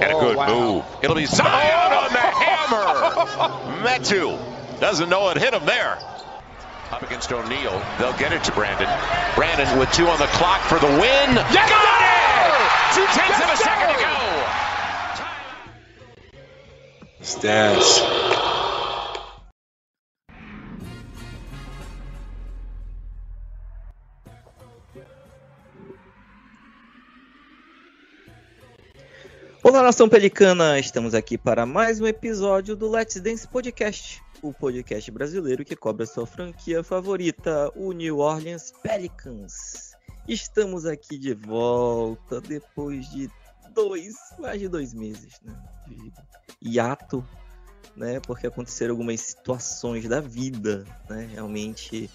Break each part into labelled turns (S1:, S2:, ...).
S1: And a oh, good move. It'll be Zion on the hammer. Metu doesn't know it hit him there. Up against O'Neal. They'll get it to Brandon. Brandon with two on the clock for the win.
S2: Yes,
S1: Got it! Two tenths of a
S2: Yes,
S1: second to go.
S3: Stats.
S4: Olá, nação pelicana! Estamos aqui para mais um episódio do Let's Dance Podcast, o podcast brasileiro que cobre a sua franquia favorita, o New Orleans Pelicans. Estamos aqui de volta depois de dois, mais de dois meses, né? De hiato, né? Porque aconteceram algumas situações da vida, né? Realmente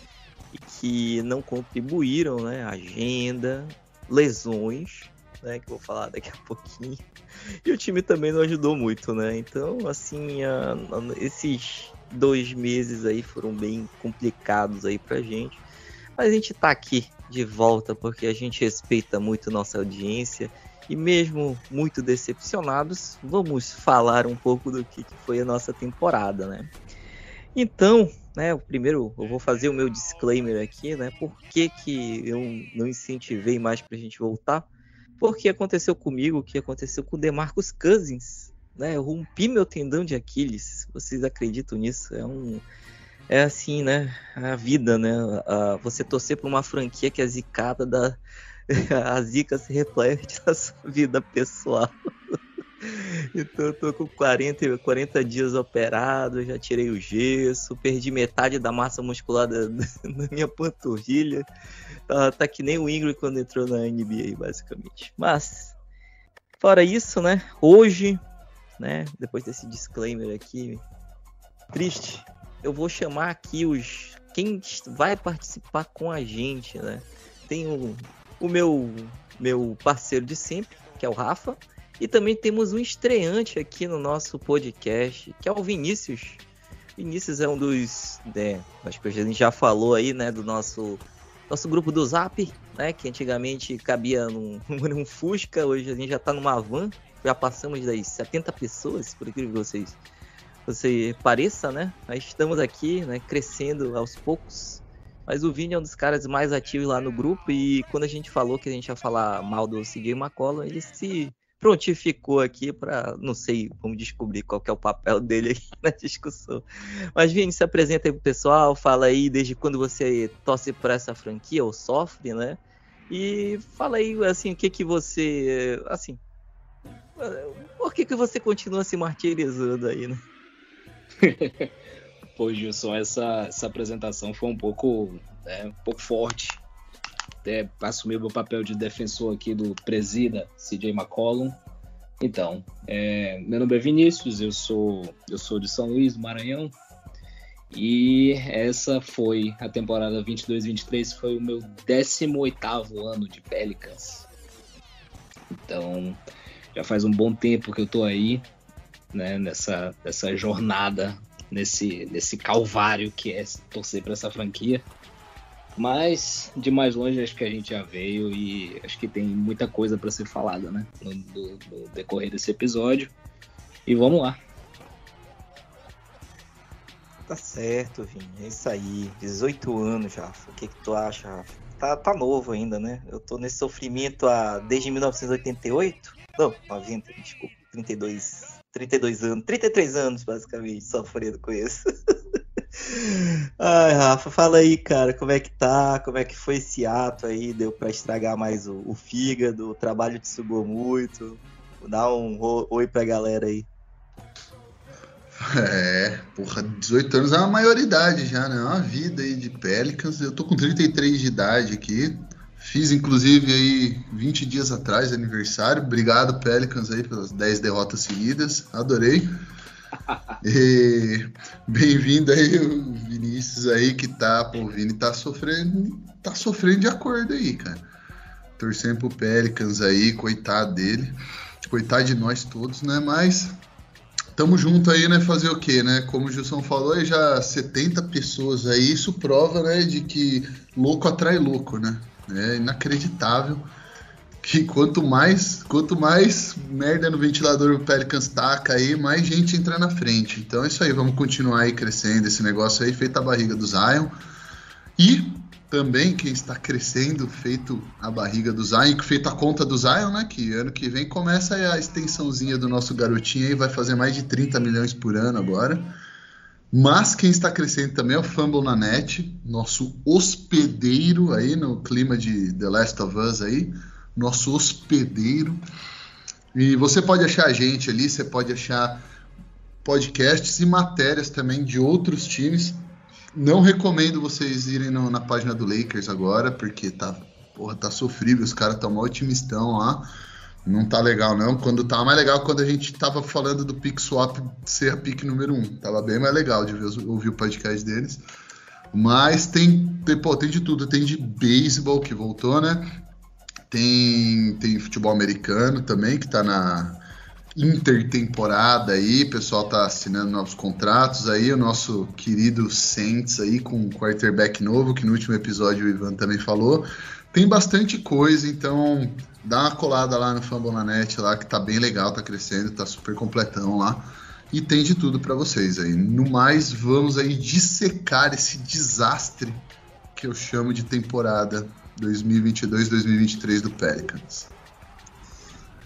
S4: que não contribuíram, né? Agenda, lesões, né? Que eu vou falar daqui a pouquinho. E o time também não ajudou muito, né? Então, assim, a- a- esses dois meses aí foram bem complicados aí pra gente. Mas a gente tá aqui de volta porque a gente respeita muito nossa audiência. E mesmo muito decepcionados, vamos falar um pouco do que que foi a nossa temporada, né? Então, né, o primeiro eu vou fazer o meu disclaimer aqui, né? Por que, que eu não incentivei mais pra gente voltar? Porque aconteceu comigo o que aconteceu com o DeMarcus Cousins, né? Eu rompi meu tendão de Aquiles. Vocês acreditam nisso? É um é assim, né? A vida, né? A- você torcer por uma franquia que é zicada da a zica se reflete na sua vida pessoal. Então eu tô com 40, 40 dias operado, já tirei o gesso, perdi metade da massa muscular da, da minha panturrilha. Tá, tá que nem o Ingram quando entrou na NBA, basicamente. Mas, fora isso, né? Hoje, né? Depois desse disclaimer aqui, triste, eu vou chamar aqui os. Quem vai participar com a gente, né? Tem o, o meu, meu parceiro de sempre, que é o Rafa. E também temos um estreante aqui no nosso podcast, que é o Vinícius. Vinícius é um dos. Né, acho que a gente já falou aí, né? Do nosso nosso grupo do Zap, né? Que antigamente cabia num, num Fusca, hoje a gente já tá numa van, já passamos das 70 pessoas, por incrível que vocês você pareça, né? Mas estamos aqui, né, crescendo aos poucos. Mas o Vini é um dos caras mais ativos lá no grupo e quando a gente falou que a gente ia falar mal do CJ McCollum, ele se prontificou aqui para, não sei, vamos descobrir qual é o papel dele aqui na discussão. Mas Vini, se apresenta aí pro pessoal, fala aí desde quando você torce por essa franquia ou sofre, né? E fala aí, assim, o que que você, assim, por que que você continua se martirizando aí, né?
S3: Pô, Gilson, essa, essa apresentação foi um pouco, né, um pouco forte. Até assumi o papel de defensor aqui do presida CJ McCollum. Então, é, meu nome é Vinícius, eu sou, eu sou de São Luís, do Maranhão. E essa foi a temporada 22-23, foi o meu 18º ano de Pelicans. Então, já faz um bom tempo que eu tô aí, né, nessa, nessa jornada, nesse, nesse calvário que é torcer para essa franquia. Mas, de mais longe, acho que a gente já veio e acho que tem muita coisa para ser falada, né, no, decorrer desse episódio. E vamos lá.
S4: Tá certo, Vini. É isso aí. 18 anos, Rafa. O que, que tu acha, Rafa? Tá, tá novo ainda, né? Eu tô nesse sofrimento há, desde 1988. Não, 90, desculpa. 32, 32 anos. 33 anos, basicamente, sofrendo com isso. Ai, Rafa, fala aí, cara, como é que tá? Como é que foi esse ato aí? Deu pra estragar mais o, o fígado? O trabalho te sugou muito? Dá um oi pra galera aí.
S5: É, porra, 18 anos é uma maioridade já, né? É uma vida aí de Pelicans. Eu tô com 33 de idade aqui. Fiz, inclusive, aí 20 dias atrás, aniversário. Obrigado, Pelicans, aí, pelas 10 derrotas seguidas. Adorei. E bem-vindo aí, o Vinícius aí, que tá, pô, o Vini tá sofrendo, tá sofrendo de acordo aí, cara. Torcendo pro Pelicans aí, coitado dele. Coitado de nós todos, né? Mas Tamo junto aí, né? Fazer o quê, né? Como o Gilson falou, aí já 70 pessoas aí, isso prova, né, de que louco atrai louco, né? É inacreditável E quanto mais, quanto mais merda no ventilador o Pelicans taca aí, mais gente entra na frente. Então é isso aí, vamos continuar aí crescendo esse negócio aí, feita a barriga do Zion. E também quem está crescendo, feito a barriga do Zion, feito a conta do Zion, né? Que ano que vem começa a extensãozinha do nosso garotinho aí, vai fazer mais de 30 milhões por ano agora. Mas quem está crescendo também é o Fumble na Net, nosso hospedeiro aí no clima de The Last of Us aí, nosso hospedeiro. E você pode achar a gente ali, você pode achar podcasts e matérias também de outros times não recomendo vocês irem no, na página do Lakers agora, porque tá, porra, tá sofrível, os caras estão mó otimistão lá. Não tá legal, não. Quando tá mais legal quando a gente tava falando do pick swap ser a pick número um. Tava bem mais legal de ver, ouvir o podcast deles. Mas tem, tem, pô, tem de tudo. Tem de beisebol que voltou, né? Tem, tem futebol americano também, que tá na, intertemporada aí, o pessoal tá assinando novos contratos aí, o nosso querido Saints aí com um quarterback novo, que no último episódio o Ivan também falou. Tem bastante coisa, então dá uma colada lá no Fambonanet lá, que tá bem legal, tá crescendo, tá super completão lá. E tem de tudo para vocês aí. No mais, vamos aí dissecar esse desastre que eu chamo de temporada 2022-2023 do Pelicans.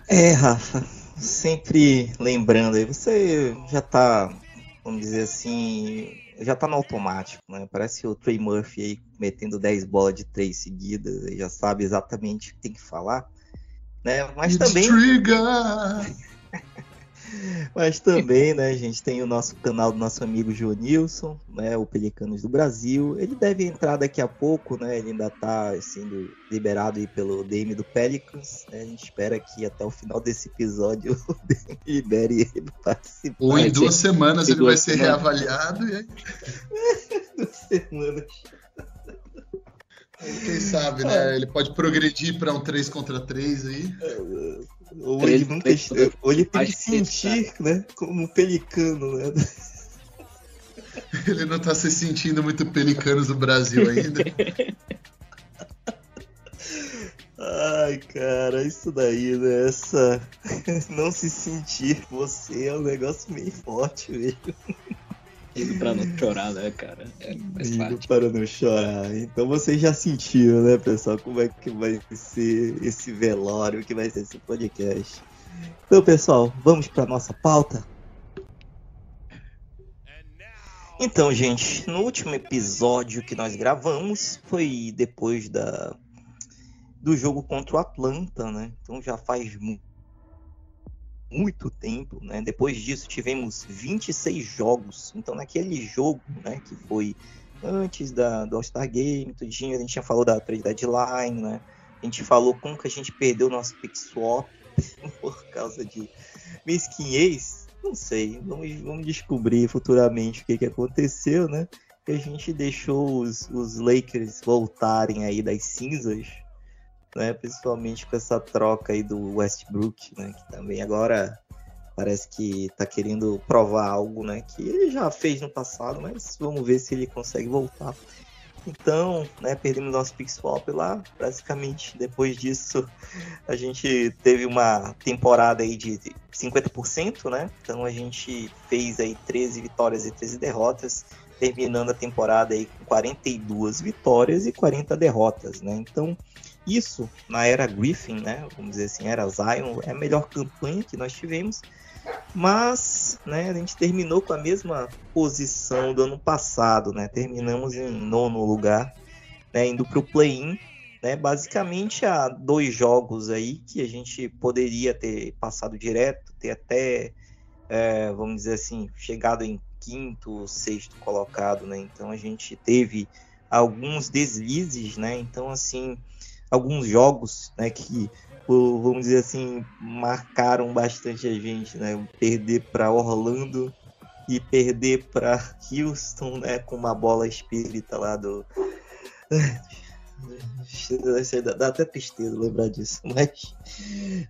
S4: É, Rafa, sempre lembrando aí, você já tá, vamos dizer assim, já tá no automático, né? Parece o Trey Murphy aí metendo 10 bolas de 3 seguidas, já sabe exatamente o que tem que falar, né? Mas It's também. Mas também, né, a gente tem o nosso canal do nosso amigo Nilson, né, o Pelicanos do Brasil. Ele deve entrar daqui a pouco, né? Ele ainda está sendo liberado aí pelo DM do Pelicans. Né, a gente espera que até o final desse episódio o DM libere ele participar.
S5: Ou em duas semanas ele vai ser semanas. reavaliado e aí... duas semanas. Quem sabe, né? Ele pode progredir para um 3 contra 3 aí.
S4: Ou ele, nunca, ou ele tem que sentir, né? Como um pelicano, né?
S5: Ele não tá se sentindo muito pelicanos do Brasil ainda.
S4: Ai, cara, isso daí, né? Essa. Não se sentir você é um negócio meio forte mesmo.
S3: Indo pra não chorar, né, cara?
S4: É, Indo para não chorar. Então vocês já sentiram, né, pessoal, como é que vai ser esse velório, que vai ser esse podcast. Então, pessoal, vamos para nossa pauta? Então, gente, no último episódio que nós gravamos foi depois da do jogo contra o Atlanta, né? Então já faz muito muito tempo, né? Depois disso tivemos 26 jogos. Então naquele jogo, né, que foi antes da, do All-Star Game, tudinho, a gente já falou da trade deadline, né? A gente falou como que a gente perdeu nosso pick swap por causa de mesquinhez. Não sei, vamos, vamos descobrir futuramente o que, que aconteceu, né? E a gente deixou os, os Lakers voltarem aí das cinzas né? Principalmente com essa troca aí do Westbrook, né? Que também agora parece que tá querendo provar algo, né? Que ele já fez no passado, mas vamos ver se ele consegue voltar. Então, né, perdemos nosso pick swap lá. Basicamente, depois disso, a gente teve uma temporada aí de 50%, né? Então a gente fez aí 13 vitórias e 13 derrotas, terminando a temporada aí com 42 vitórias e 40 derrotas, né? Então, isso, na era Griffin, né, vamos dizer assim, era Zion, é a melhor campanha que nós tivemos. Mas, né, a gente terminou com a mesma posição do ano passado, né? Terminamos em nono lugar, né, indo para o play-in, né? Basicamente há dois jogos aí que a gente poderia ter passado direto, ter até, é, vamos dizer assim, chegado em quinto, sexto colocado, né? Então a gente teve alguns deslizes, né? Então assim, alguns jogos, né, que vamos dizer assim, marcaram bastante a gente, né? Perder para Orlando e perder para Houston, né, com uma bola espírita lá do Dá até tristeza lembrar disso, mas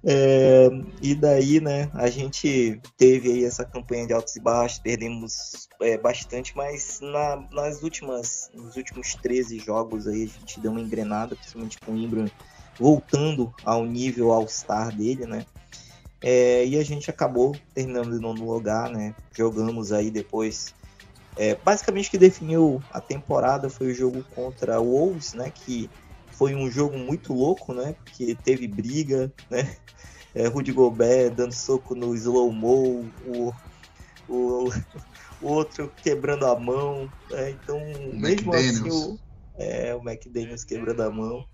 S4: é, e daí, né, a gente teve aí essa campanha de altos e baixos, perdemos é, bastante, mas na, nas últimas, nos últimos 13 jogos aí a gente deu uma engrenada, principalmente com o Ingram voltando ao nível All-Star dele, né? É, e a gente acabou terminando em nono lugar, né? Jogamos aí depois. É, basicamente, que definiu a temporada foi o jogo contra o Wolves, né? Que foi um jogo muito louco, né? Porque teve briga, né? É, Rudy Gobert dando soco no slow-mo, o, o, o, outro quebrando a mão. Né? Então, o mesmo assim, o, é, o McDaniels quebrando a mão.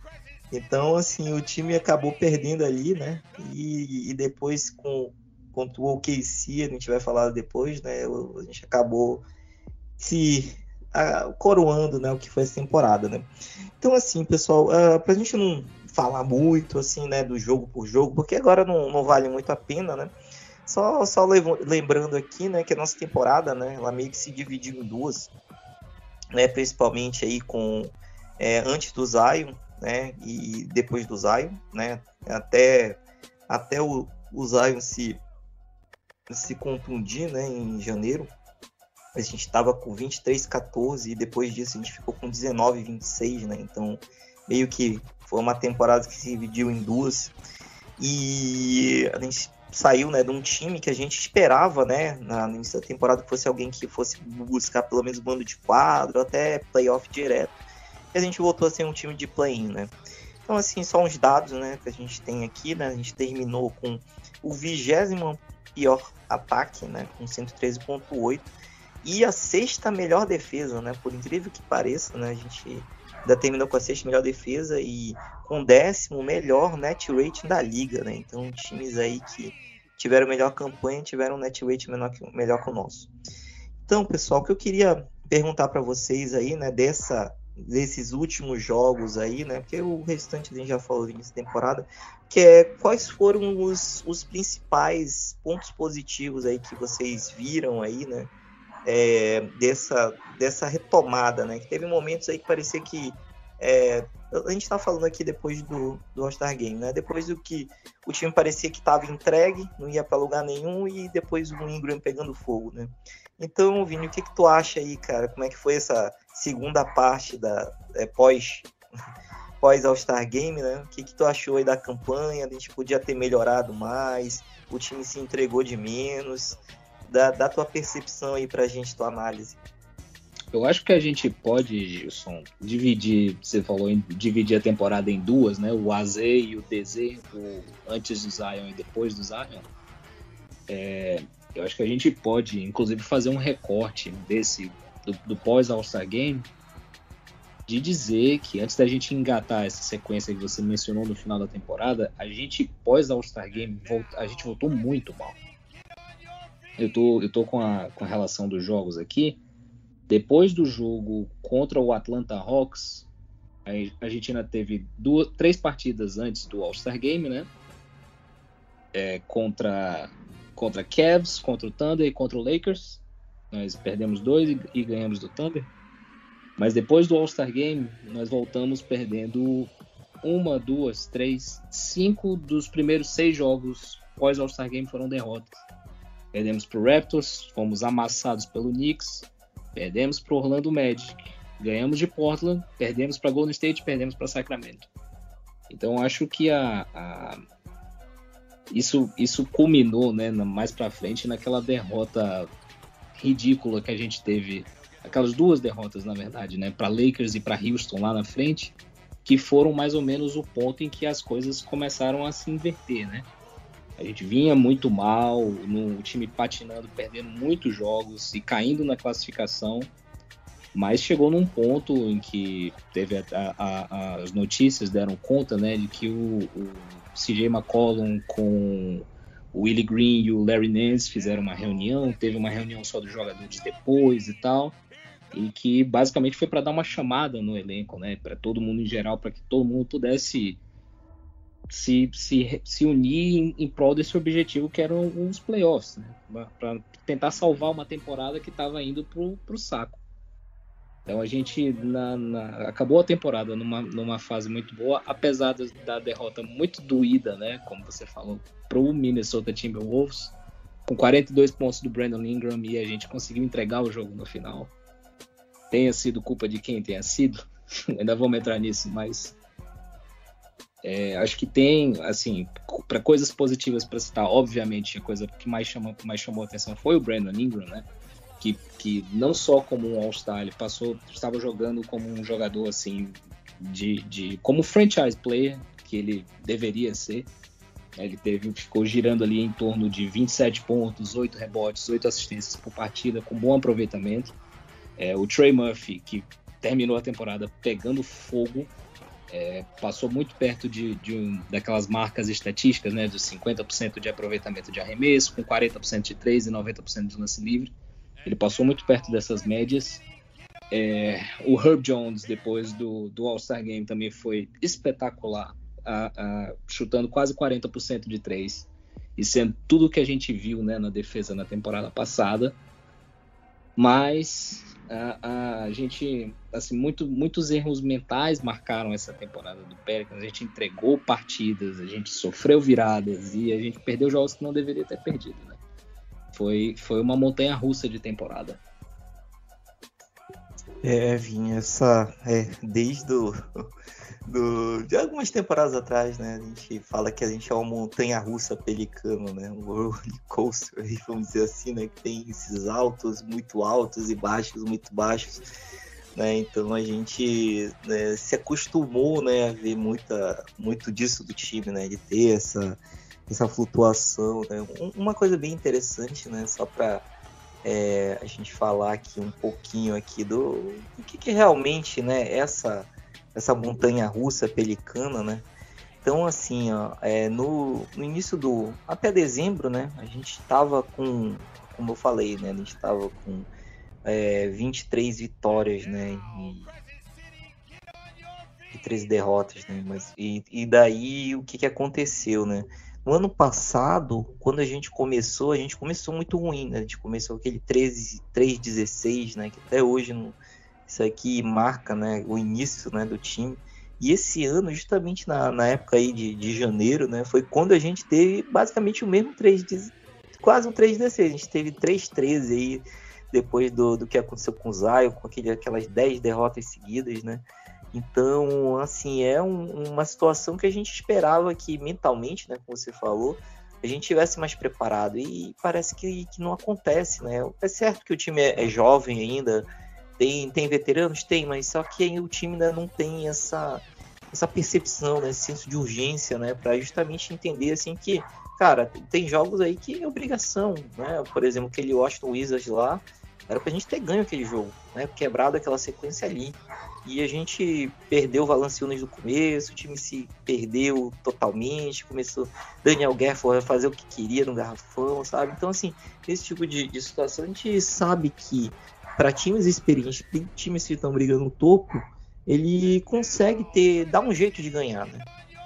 S4: Então, assim, o time acabou perdendo ali, né? E, e depois com contra o OKC, a gente vai falar depois, né? A gente acabou se a, coroando, né? O que foi essa temporada, né? Então, assim, pessoal, uh, pra gente não falar muito, assim, né? Do jogo por jogo, porque agora não, não vale muito a pena, né? Só, só lembrando aqui, né? Que a nossa temporada, né? Ela meio que se dividiu em duas, né? Principalmente aí com é, antes do Zion, né? E depois do Zion, né? Até, até o, o Zion se, se contundir, né? Em janeiro. A gente estava com 23-14 e depois disso a gente ficou com 19-26, né? Então, meio que foi uma temporada que se dividiu em duas. E a gente saiu né, de um time que a gente esperava, né, na, no início da temporada, que fosse alguém que fosse buscar pelo menos bando de quadro, até playoff direto e a gente voltou a ser um time de play-in, né? Então, assim, só uns dados, né, que a gente tem aqui, né? A gente terminou com o vigésimo pior ataque, né, com 113.8 e a sexta melhor defesa, né? Por incrível que pareça, né? A gente ainda terminou com a sexta melhor defesa e com o décimo melhor net rate da liga, né? Então, times aí que tiveram melhor campanha tiveram um net rate menor que, melhor que o nosso. Então, pessoal, o que eu queria perguntar para vocês aí, né, dessa desses últimos jogos aí, né? Porque o restante a gente já falou nessa temporada, que é quais foram os, os principais pontos positivos aí que vocês viram aí, né? É, dessa, dessa retomada, né? Que teve momentos aí que parecia que é, a gente tá falando aqui depois do, do All-Star Game, né? Depois do que o time parecia que estava entregue, não ia para lugar nenhum, e depois o Ingram pegando fogo, né? Então, Vini, o que, que tu acha aí, cara? Como é que foi essa segunda parte da é, pós pós All-Star Game, né? O que, que tu achou aí da campanha? A gente podia ter melhorado mais, o time se entregou de menos. Dá, dá tua percepção aí pra gente, tua análise.
S3: Eu acho que a gente pode, Gilson, dividir, você falou em dividir a temporada em duas, né? O AZ e o DZ, o antes do Zion e depois do Zion. É, eu acho que a gente pode, inclusive, fazer um recorte desse do, do pós All-Star Game de dizer que antes da gente engatar essa sequência que você mencionou no final da temporada, a gente pós All-Star Game a gente voltou muito mal. Eu tô, eu tô com, a, com a relação dos jogos aqui. Depois do jogo contra o Atlanta Hawks, a, a gente ainda teve duas, três partidas antes do All-Star Game, né? É, contra contra Cavs, contra o Thunder e contra o Lakers. Nós perdemos dois e, e ganhamos do Thunder. Mas depois do All-Star Game, nós voltamos perdendo uma, duas, três, cinco dos primeiros seis jogos pós All-Star Game foram derrotas. Perdemos para o Raptors, fomos amassados pelo Knicks, perdemos para o Orlando Magic, ganhamos de Portland, perdemos para Golden State, perdemos para Sacramento. Então acho que a, a, isso, isso culminou, né, mais para frente naquela derrota ridícula que a gente teve, aquelas duas derrotas, na verdade, né, para Lakers e para Houston lá na frente, que foram mais ou menos o ponto em que as coisas começaram a se inverter, né? A gente vinha muito mal, no time patinando, perdendo muitos jogos e caindo na classificação, mas chegou num ponto em que teve a, a, as notícias deram conta, né, de que o, o CJ McCollum com o Willie Green e o Larry Nance fizeram uma reunião, teve uma reunião só dos jogadores depois e tal, e que basicamente foi para dar uma chamada no elenco, né, para todo mundo em geral, para que todo mundo pudesse se, se, se unir em, em prol desse objetivo que eram os playoffs, né, para tentar salvar uma temporada que estava indo pro, pro saco. Então a gente na, na, acabou a temporada numa, numa fase muito boa, apesar da, derrota muito doída, né? Como você falou, pro Minnesota Timberwolves, com 42 pontos do Brandon Ingram e a gente conseguiu entregar o jogo no final. Tenha sido culpa de quem tenha sido, ainda vamos entrar nisso, mas É, acho que tem, assim, para coisas positivas para citar, obviamente, a coisa que mais, chama, mais chamou a atenção foi o Brandon Ingram, né? Que, que não só como um All-Star, ele passou, estava jogando como um jogador, assim, de, de como franchise player, que ele deveria ser. Ele teve, ficou girando ali em torno de 27 pontos, 8 rebotes, 8 assistências por partida, com bom aproveitamento. É, o Trey Murphy, que terminou a temporada pegando fogo, é, passou muito perto de, de um, daquelas marcas estatísticas, né, dos 50% de aproveitamento de arremesso, com 40% de 3 e 90% de lance livre. Ele passou muito perto dessas médias. É, o Herb Jones, depois do, do All-Star Game, também foi espetacular, a, a, chutando quase 40% de 3 e sendo tudo que a gente viu né, na defesa na temporada passada. Mas a, a, gente, assim, muito, muitos erros mentais marcaram essa temporada do Pelicans. A gente entregou partidas, a gente sofreu viradas e a gente perdeu jogos que não deveria ter perdido, né? Foi, foi uma montanha russa de temporada.
S4: É, Vinha, essa. É, desde do, de algumas temporadas atrás, né? A gente fala que a gente é uma montanha russa pelicano, né? Um roller coaster, vamos dizer assim, né? Que tem esses altos muito altos e baixos muito baixos. Né? Então a gente né, se acostumou né, a ver muita, muito disso do time, né? De ter essa, essa flutuação. Né? Uma coisa bem interessante, né? Só para é, a gente falar aqui um pouquinho aqui do, do que, que realmente né, essa essa montanha russa pelicana, né? Então, assim, ó, é, no, no, início do. até dezembro, né? A gente estava com. Como eu falei, né? A gente estava com é, 23 vitórias, né? E, e 13 derrotas, né? Mas, e, e daí o que, que aconteceu, né? No ano passado, quando a gente começou, a gente começou muito ruim, né? A gente começou aquele 13, 3-16, né? Que até hoje não isso aqui marca né, o início né, do time. E esse ano, justamente na, na época aí de, de janeiro, né, foi quando a gente teve basicamente o mesmo 3 de, quase um 3 16. A gente teve 3-13 aí depois do, do que aconteceu com o Zion, com aquele, aquelas 10 derrotas seguidas, né? Então, assim, é um, uma situação que a gente esperava que mentalmente, né, como você falou, a gente tivesse mais preparado. E parece que, que não acontece, né? É certo que o time é, é jovem ainda, tem, tem veteranos? Tem, mas só que o time ainda não tem essa, essa percepção, né, esse senso de urgência, né, para justamente entender assim que, cara, tem jogos aí que é obrigação, né? Por exemplo, aquele Washington Wizards lá, era pra gente ter ganho aquele jogo, né? Quebrado aquela sequência ali. E a gente perdeu o Valanciunas no começo, o time se perdeu totalmente, começou Daniel Gafford a fazer o que queria no garrafão, sabe? Então, assim, esse tipo de, de situação a gente sabe que para times experientes, times que estão brigando no topo, ele consegue ter, dar um jeito de ganhar, né?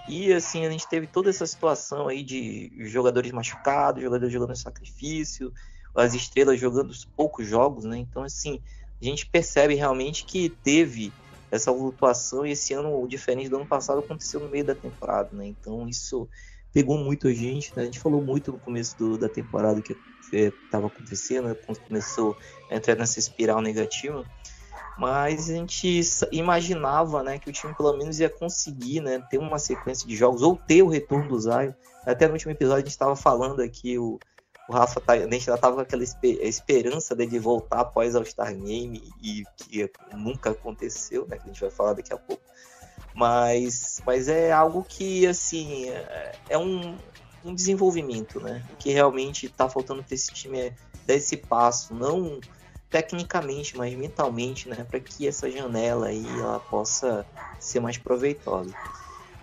S4: E assim, a gente teve toda essa situação aí de jogadores machucados, jogadores jogando sacrifício, as estrelas jogando poucos jogos, né? Então, assim, a gente percebe realmente que teve essa flutuação e esse ano, diferente do ano passado, aconteceu no meio da temporada, né? Então, isso pegou muito a gente, né? A gente falou muito no começo do, da temporada que estava acontecendo, né? começou a entrar nessa espiral negativa, mas a gente imaginava, né, que o time pelo menos ia conseguir, né, ter uma sequência de jogos ou ter o retorno do Zion. Até no último episódio a gente estava falando aqui o, o Rafa tá, a gente já tava com aquela esperança dele voltar após o Star Game e que nunca aconteceu, né, que a gente vai falar daqui a pouco. Mas, mas é algo que assim é, é um, um desenvolvimento, né? O que realmente está faltando para esse time é dar esse passo, não tecnicamente, mas mentalmente, né? Para que essa janela aí ela possa ser mais proveitosa.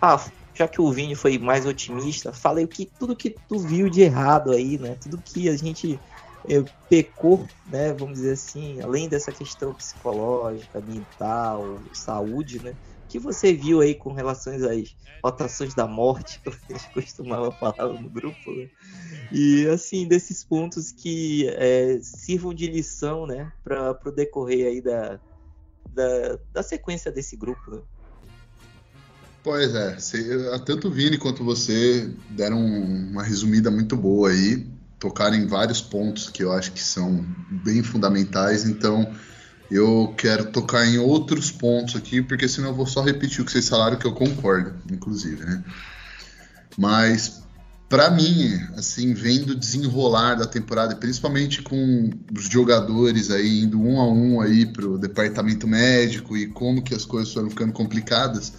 S4: Ah, já que o Vini foi mais otimista, falei o que tudo que tu viu de errado aí, né? Tudo que a gente é, pecou, né? Vamos dizer assim, além dessa questão psicológica, mental, saúde, né? que você viu aí com relação às rotações da morte, que a gente costumava falar no grupo, né? E assim, desses pontos que é, sirvam de lição, né, para o decorrer aí da, da, da, sequência desse grupo. Né?
S5: Pois é, tanto o Vini quanto você deram uma resumida muito boa aí, tocaram em vários pontos que eu acho que são bem fundamentais, então eu quero tocar em outros pontos aqui, porque senão eu vou só repetir o que vocês falaram, que eu concordo, inclusive, né? Mas para mim, assim, vendo desenrolar da temporada, principalmente com os jogadores aí indo um a um aí pro departamento médico e como que as coisas foram ficando complicadas,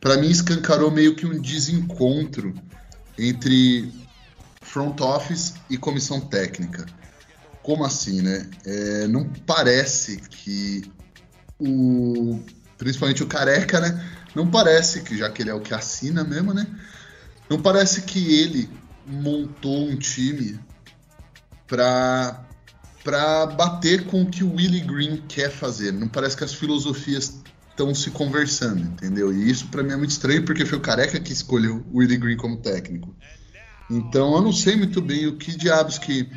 S5: para mim escancarou meio que um desencontro entre front office e comissão técnica. Como assim, né? É, não parece que o principalmente o careca, né? Não parece que já que ele é o que assina mesmo, né? Não parece que ele montou um time para para bater com o que o Willie Green quer fazer. Não parece que as filosofias estão se conversando, entendeu? E isso para mim é muito estranho porque foi o Careca que escolheu o Willie Green como técnico. Então eu não sei muito bem o que diabos que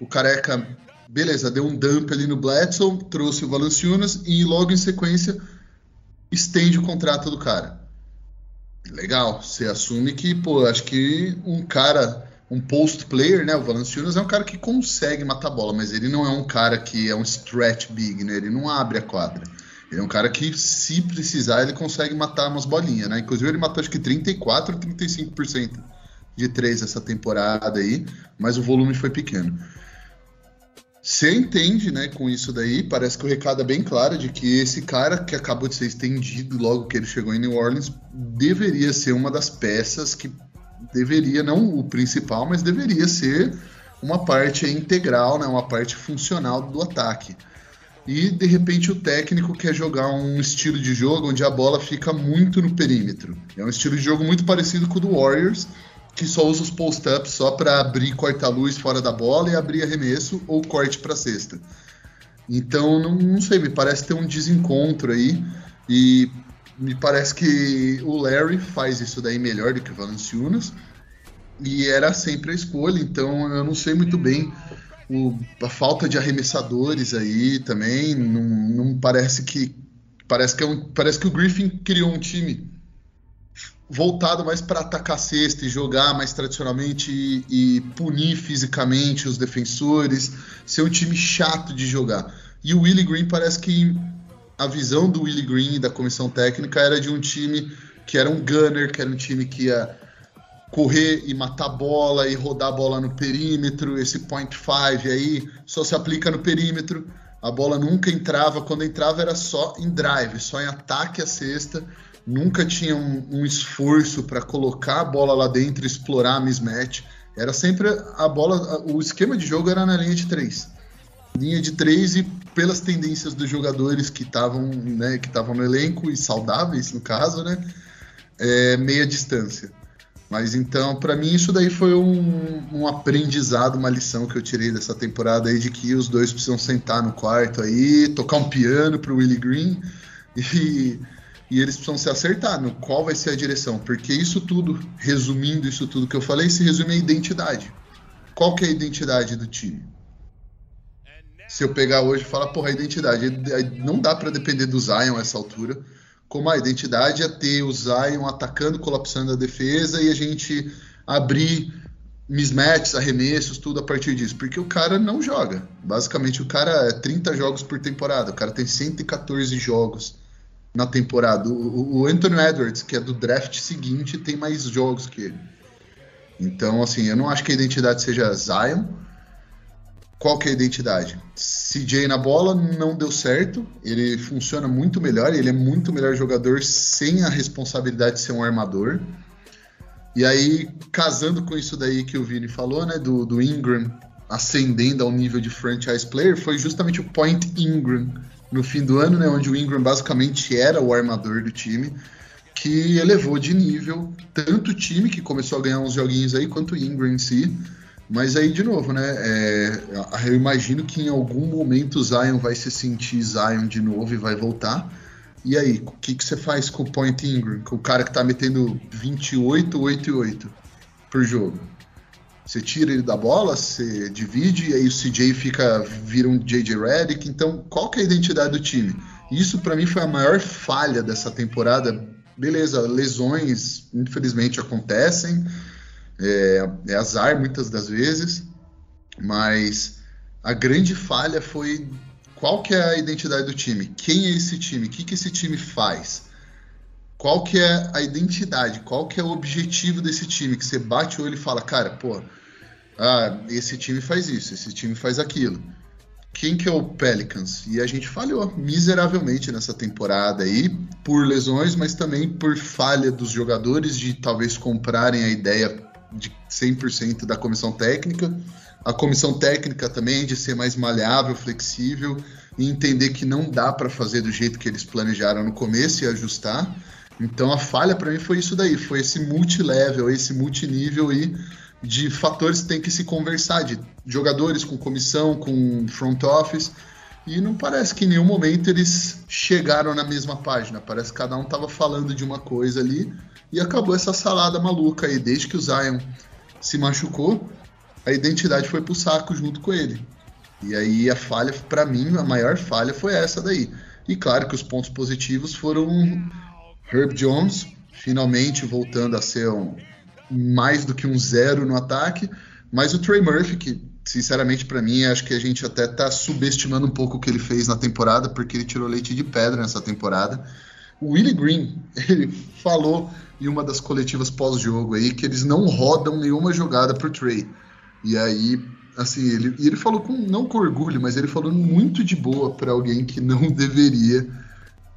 S5: o Careca, beleza, deu um dump ali no Bledsoe, trouxe o Valanciunas e logo em sequência estende o contrato do cara. Legal, você assume que, pô, acho que um cara, um post player, né? O Valanciunas é um cara que consegue matar bola, mas ele não é um cara que é um stretch big, né? Ele não abre a quadra. Ele é um cara que, se precisar, ele consegue matar umas bolinhas, né? Inclusive, ele matou acho que 34 35% de três essa temporada aí, mas o volume foi pequeno. Você entende, né, com isso daí, parece que o recado é bem claro de que esse cara que acabou de ser estendido logo que ele chegou em New Orleans deveria ser uma das peças que deveria, não o principal, mas deveria ser uma parte integral, né, uma parte funcional do ataque. E de repente o técnico quer jogar um estilo de jogo onde a bola fica muito no perímetro. É um estilo de jogo muito parecido com o do Warriors, que só usa os post-ups só para abrir corta-luz fora da bola e abrir arremesso ou corte para cesta. Então, não, não, sei, me parece ter um desencontro aí e me parece que o Larry faz isso daí melhor do que o Valanciunas e era sempre a escolha, então eu não sei muito bem o, a falta de arremessadores aí também, não, não parece que parece que, é um, parece que o Griffin criou um time voltado mais para atacar cesta e jogar mais tradicionalmente e, e, punir fisicamente os defensores, ser um time chato de jogar. E o Willie Green parece que a visão do Willie Green e da comissão técnica era de um time que era um gunner, que era um time que ia correr e matar bola e rodar a bola no perímetro, esse point five aí só se aplica no perímetro. A bola nunca entrava, quando entrava era só em drive, só em ataque à cesta nunca tinha um, um esforço para colocar a bola lá dentro, explorar a mismatch. Era sempre a bola, o esquema de jogo era na linha de três. Linha de três e pelas tendências dos jogadores que estavam né, no elenco e saudáveis, no caso, né, é, meia distância. Mas então, para mim, isso daí foi um, um, aprendizado, uma lição que eu tirei dessa temporada aí de que os dois precisam sentar no quarto aí, tocar um piano pro Willie Green e e eles precisam se acertar no qual vai ser a direção, porque isso tudo, resumindo isso tudo que eu falei, se resume à identidade. Qual que é a identidade do time? Se eu pegar hoje e falar, porra, a identidade, não dá para depender do Zion a essa altura, como a identidade é ter o Zion atacando, colapsando a defesa e a gente abrir mismatches, arremessos, tudo a partir disso, porque o cara não joga. Basicamente, o cara é 30 jogos por temporada, o cara tem 114 jogos na temporada. O, o, Anthony Edwards, que é do draft seguinte, tem mais jogos que ele. Então, assim, eu não acho que a identidade seja Zion. Qual que é a identidade? CJ na bola não deu certo. Ele funciona muito melhor. Ele é muito melhor jogador sem a responsabilidade de ser um armador. E aí, casando com isso daí que o Vini falou, né, do, do Ingram ascendendo ao nível de franchise player, foi justamente o Point Ingram no fim do ano, né, onde o Ingram basicamente era o armador do time, que elevou de nível tanto o time que começou a ganhar uns joguinhos aí, quanto o Ingram em si. Mas aí, de novo, né? É, eu imagino que em algum momento o Zion vai se sentir Zion de novo e vai voltar. E aí, o que, que você faz com o Point Ingram? Com o cara que tá metendo 28, 8 e 8 por jogo? Você tira ele da bola, você divide, e aí o CJ fica, vira um JJ Redick. Então, qual que é a identidade do time? Isso para mim foi a maior falha dessa temporada. Beleza, lesões infelizmente acontecem, é, é azar muitas das vezes, mas a grande falha foi qual que é a identidade do time? Quem é esse time? O que, que esse time faz? Qual que é a identidade? Qual que é o objetivo desse time? Que você bate o olho e fala, cara, pô, ah, esse time faz isso, esse time faz aquilo. Quem que é o Pelicans? E a gente falhou miseravelmente nessa temporada aí, por lesões, mas também por falha dos jogadores de talvez comprarem a ideia de 100% da comissão técnica a comissão técnica também de ser mais maleável, flexível e entender que não dá para fazer do jeito que eles planejaram no começo e ajustar. Então a falha para mim foi isso daí, foi esse multilevel, esse multinível aí de fatores que tem que se conversar, de jogadores com comissão, com front office, e não parece que em nenhum momento eles chegaram na mesma página. Parece que cada um estava falando de uma coisa ali e acabou essa salada maluca aí. Desde que o Zion se machucou, a identidade foi pro saco junto com ele. E aí a falha, para mim, a maior falha foi essa daí. E claro que os pontos positivos foram Herb Jones, finalmente voltando a ser um, mais do que um zero no ataque, mas o Trey Murphy, que sinceramente para mim acho que a gente até tá subestimando um pouco o que ele fez na temporada, porque ele tirou leite de pedra nessa temporada. O Willie Green, ele falou em uma das coletivas pós-jogo aí que eles não rodam nenhuma jogada pro Trey. E aí, assim, ele, ele falou com, não com orgulho, mas ele falou muito de boa para alguém que não deveria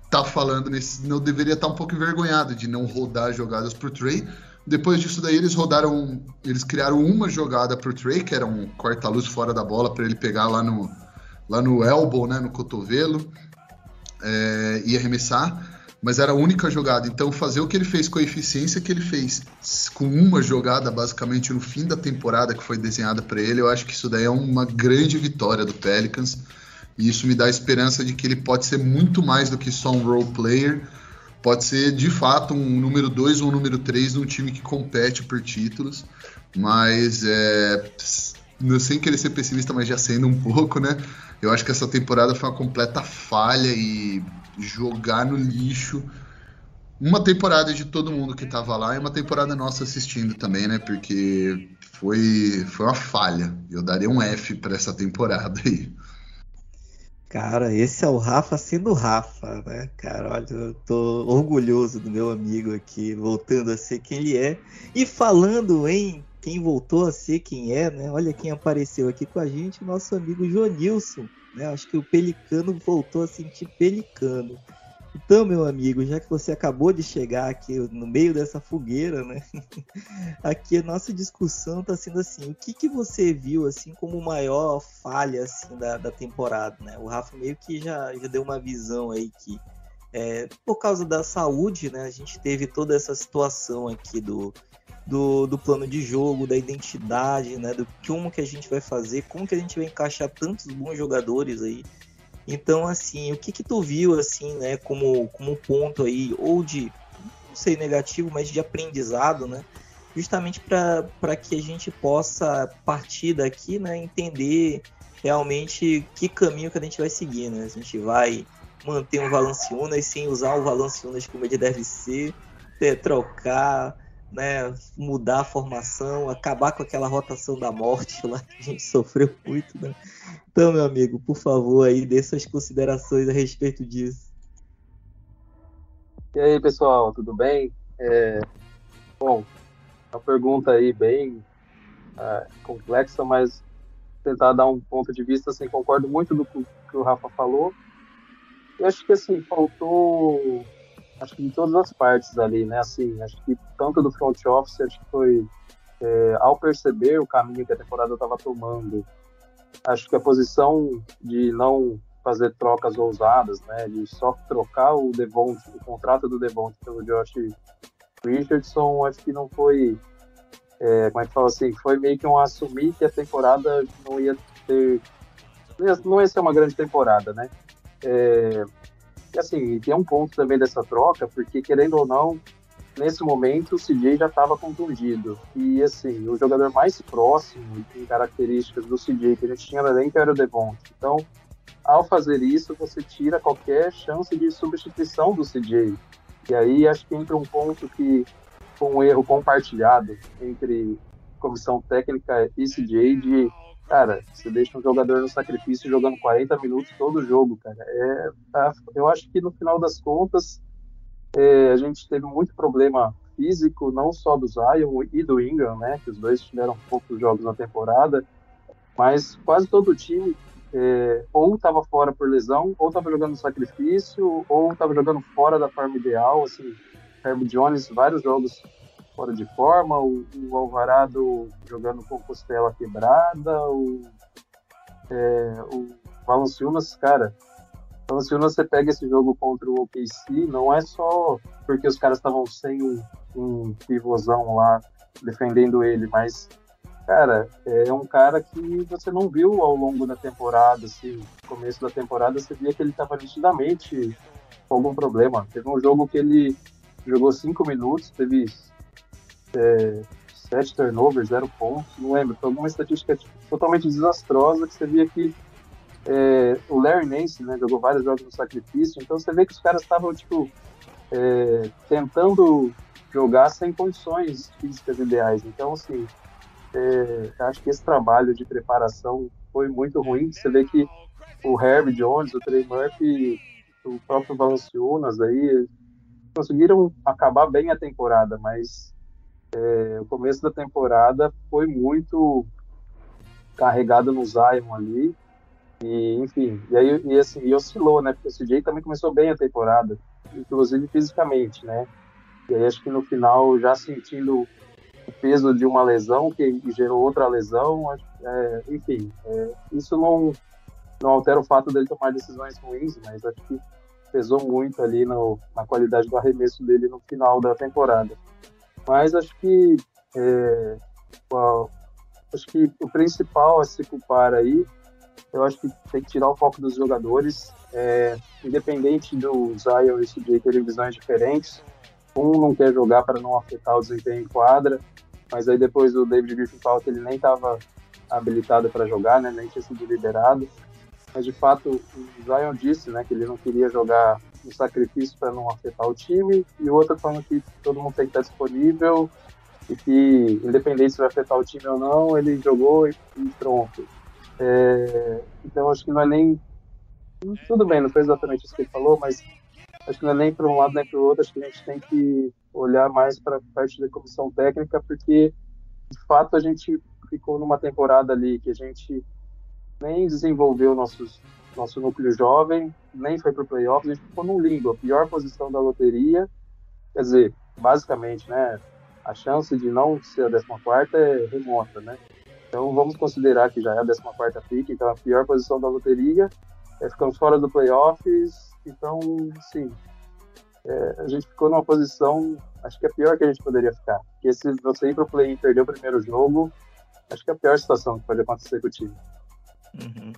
S5: estar tá falando nesse, não deveria estar tá um pouco envergonhado de não rodar jogadas pro Trey. Depois disso daí eles rodaram, eles criaram uma jogada pro Trey, que era um corta-luz fora da bola para ele pegar lá no lá no elbow, né, no cotovelo, é, e arremessar mas era a única jogada. Então, fazer o que ele fez com a eficiência que ele fez, com uma jogada basicamente no fim da temporada que foi desenhada para ele, eu acho que isso daí é uma grande vitória do Pelicans. E isso me dá a esperança de que ele pode ser muito mais do que só um role player. Pode ser de fato um número 2 ou um número 3 num time que compete por títulos. Mas é, sem querer ser pessimista, mas já sendo um pouco, né? Eu acho que essa temporada foi uma completa falha e jogar no lixo uma temporada de todo mundo que tava lá e uma temporada nossa assistindo também, né? Porque foi, foi uma falha. Eu daria um F para essa temporada aí.
S4: Cara, esse é o Rafa sendo Rafa, né? Cara, olha, eu tô orgulhoso do meu amigo aqui, voltando a ser quem ele é. E falando em quem voltou a ser quem é, né? Olha quem apareceu aqui com a gente, nosso amigo Jonilson. Né? Acho que o Pelicano voltou a sentir Pelicano. Então, meu amigo, já que você acabou de chegar aqui no meio dessa fogueira, né? aqui a nossa discussão está sendo assim: o que, que você viu assim como maior falha assim da, da temporada, né? O Rafa meio que já, já deu uma visão aí que é, por causa da saúde, né? A gente teve toda essa situação aqui do do, do plano de jogo, da identidade, né? Do como que a gente vai fazer, como que a gente vai encaixar tantos bons jogadores aí. Então, assim, o que que tu viu, assim, né, como, como ponto aí, ou de, não sei, negativo, mas de aprendizado, né? Justamente para que a gente possa partir daqui, né, entender realmente que caminho que a gente vai seguir, né? A gente vai manter um Valanciunas sem usar o Valanciunas como ele deve ser, é, trocar, né, mudar a formação, acabar com aquela rotação da morte lá que a gente sofreu muito, né? Então, meu amigo, por favor, aí dê suas considerações a respeito disso.
S2: E aí, pessoal, tudo bem? É, bom, uma pergunta aí bem é, complexa, mas tentar dar um ponto de vista, assim, concordo muito do que o Rafa falou. Eu acho que, assim, faltou acho que de todas as partes ali, né? Assim, acho que tanto do front office, acho que foi é, ao perceber o caminho que a temporada estava tomando, acho que a posição de não fazer trocas ousadas, né? De só trocar o Devont, o contrato do Devont pelo Josh Richardson, acho que não foi, é, como é que fala assim, foi meio que um assumir que a temporada não ia ter, não ia ser uma grande temporada, né? É, e assim, tem um ponto também dessa troca, porque querendo ou não, nesse momento o CJ já estava contundido. E assim, o jogador mais próximo em características do CJ que a gente tinha no elenco era o Devon. Então, ao fazer isso, você tira qualquer chance de substituição do CJ. E aí acho que entra um ponto que, com um erro compartilhado entre comissão técnica e CJ, de cara, você deixa um jogador no sacrifício jogando 40 minutos todo jogo, cara. É, eu acho que no final das contas é, a gente teve muito problema físico, não só do Zion e do Ingram, né? Que os dois tiveram poucos jogos na temporada, mas quase todo o time é, ou estava fora por lesão, ou estava jogando sacrifício, ou estava jogando fora da forma ideal. Assim, Herb Jones, vários jogos fora de forma, o, o Alvarado jogando com costela quebrada, o, é, o Valanciunas, cara, Valanciunas você pega esse jogo contra o OKC, não é só porque os caras estavam sem um, um pivôzão lá defendendo ele, mas cara, é um cara que você não viu ao longo da temporada, assim, no começo da temporada você via que ele estava nitidamente com algum problema. Teve um jogo que ele jogou cinco minutos, teve é, sete turnovers, zero pontos, não lembro, foi alguma estatística totalmente desastrosa que você via que é, o Larry Nance, né, jogou vários jogos no sacrifício, então você vê que os caras estavam, tipo, é, tentando jogar sem condições físicas ideais. Então, assim, é, acho que esse trabalho de preparação foi muito ruim. Você vê que o Herb Jones, o Trey Murphy, o próprio Valanciunas aí conseguiram acabar bem a temporada, mas é, o começo da temporada foi muito carregado no Zion ali. E, enfim, e aí e assim, e oscilou, né? Porque o CJ também começou bem a temporada, inclusive fisicamente, né? E aí acho que no final, já sentindo o peso de uma lesão que gerou outra lesão, é, enfim, é, isso não, não altera o fato dele tomar decisões ruins, mas acho que pesou muito ali no, na qualidade do arremesso dele no final da temporada. Mas acho que é, acho que o principal a se culpar aí, eu acho que tem que tirar o foco dos jogadores, é, independente do Zion e CJ terem visões diferentes, um não quer jogar para não afetar o desempenho em quadra, mas aí depois o David Griffin que ele nem estava habilitado para jogar, né, nem tinha sido liberado. Mas de fato, o Zion disse né, que ele não queria jogar no sacrifício para não afetar o time, e o outro falando que todo mundo tem que estar disponível e que, independente se vai afetar o time ou não, ele jogou e, e pronto. É, então acho que não é nem. Tudo bem, não foi exatamente isso que ele falou, mas acho que não é nem para um lado nem para o outro, acho que a gente tem que olhar mais para a parte da comissão técnica, porque de fato a gente ficou numa temporada ali que a gente nem desenvolveu nossos, nosso núcleo jovem, nem foi para o playoffs, a gente ficou no limbo, a pior posição da loteria, quer dizer, basicamente, né, a chance de não ser a 14 é remota, né? Então vamos considerar que já é a 14 pick, então a pior posição da loteria, é, ficamos fora do playoffs, então, sim, é, a gente ficou numa posição, acho que é a pior que a gente poderia ficar. Porque se você ir pro play e perder o primeiro jogo, acho que é a pior situação que pode acontecer com o time.
S4: Uhum.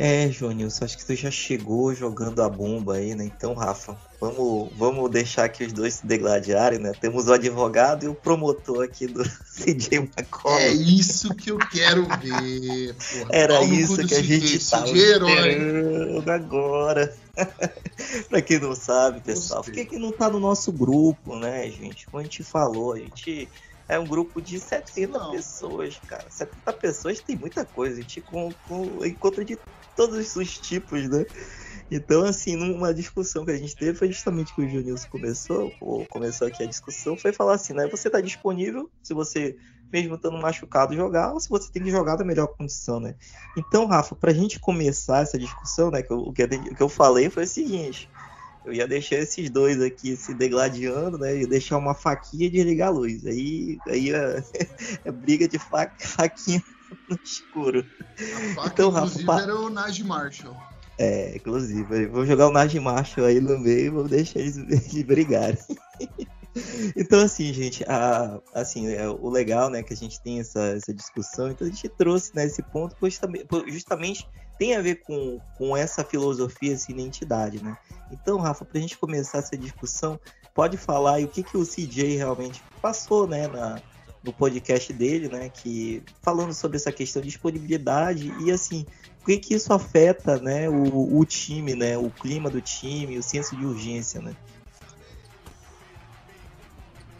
S4: É, Júnior, acho que tu já chegou jogando a bomba aí, né? Então, Rafa, vamos, vamos deixar que os dois se degladiarem, né? Temos o advogado e o promotor aqui do CJ McCollum.
S5: É isso que eu quero ver.
S4: Porra. Era isso que a gente estava esperando agora. pra quem não sabe, pessoal, por que, que não tá no nosso grupo, né, gente? Como a gente falou, a gente é um grupo de 70 não. pessoas, cara. 70 pessoas tem muita coisa. A gente com, com, encontra de todos os tipos, né? Então, assim, numa discussão que a gente teve, foi justamente que o Junilson começou, ou começou aqui a discussão, foi falar assim, né? Você tá disponível, se você, mesmo estando machucado, jogar, ou se você tem que jogar na melhor condição, né? Então, Rafa, pra gente começar essa discussão, né, que eu, o que eu falei foi o seguinte, eu ia deixar esses dois aqui se degladiando, né? Ia deixar uma faquinha e desligar a luz. Aí, aí é, é briga de faca, faquinha no escuro.
S5: A faca, então, inclusive, Rafa, era o Najee Marshall.
S4: É, inclusive, vou jogar o Najee Marshall aí no meio e vou deixar eles, eles brigarem. Então, assim, gente, a, assim, é, o legal, né, que a gente tem essa, essa discussão, então a gente trouxe né, esse ponto justamente, justamente tem a ver com, com essa filosofia, essa identidade, né? Então, Rafa, para a gente começar essa discussão, pode falar aí o que, que o CJ realmente passou, né, na, no podcast dele, né, que falando sobre essa questão de disponibilidade e assim, o que que isso afeta, né, o, o time, né, o clima do time, o senso de urgência, né?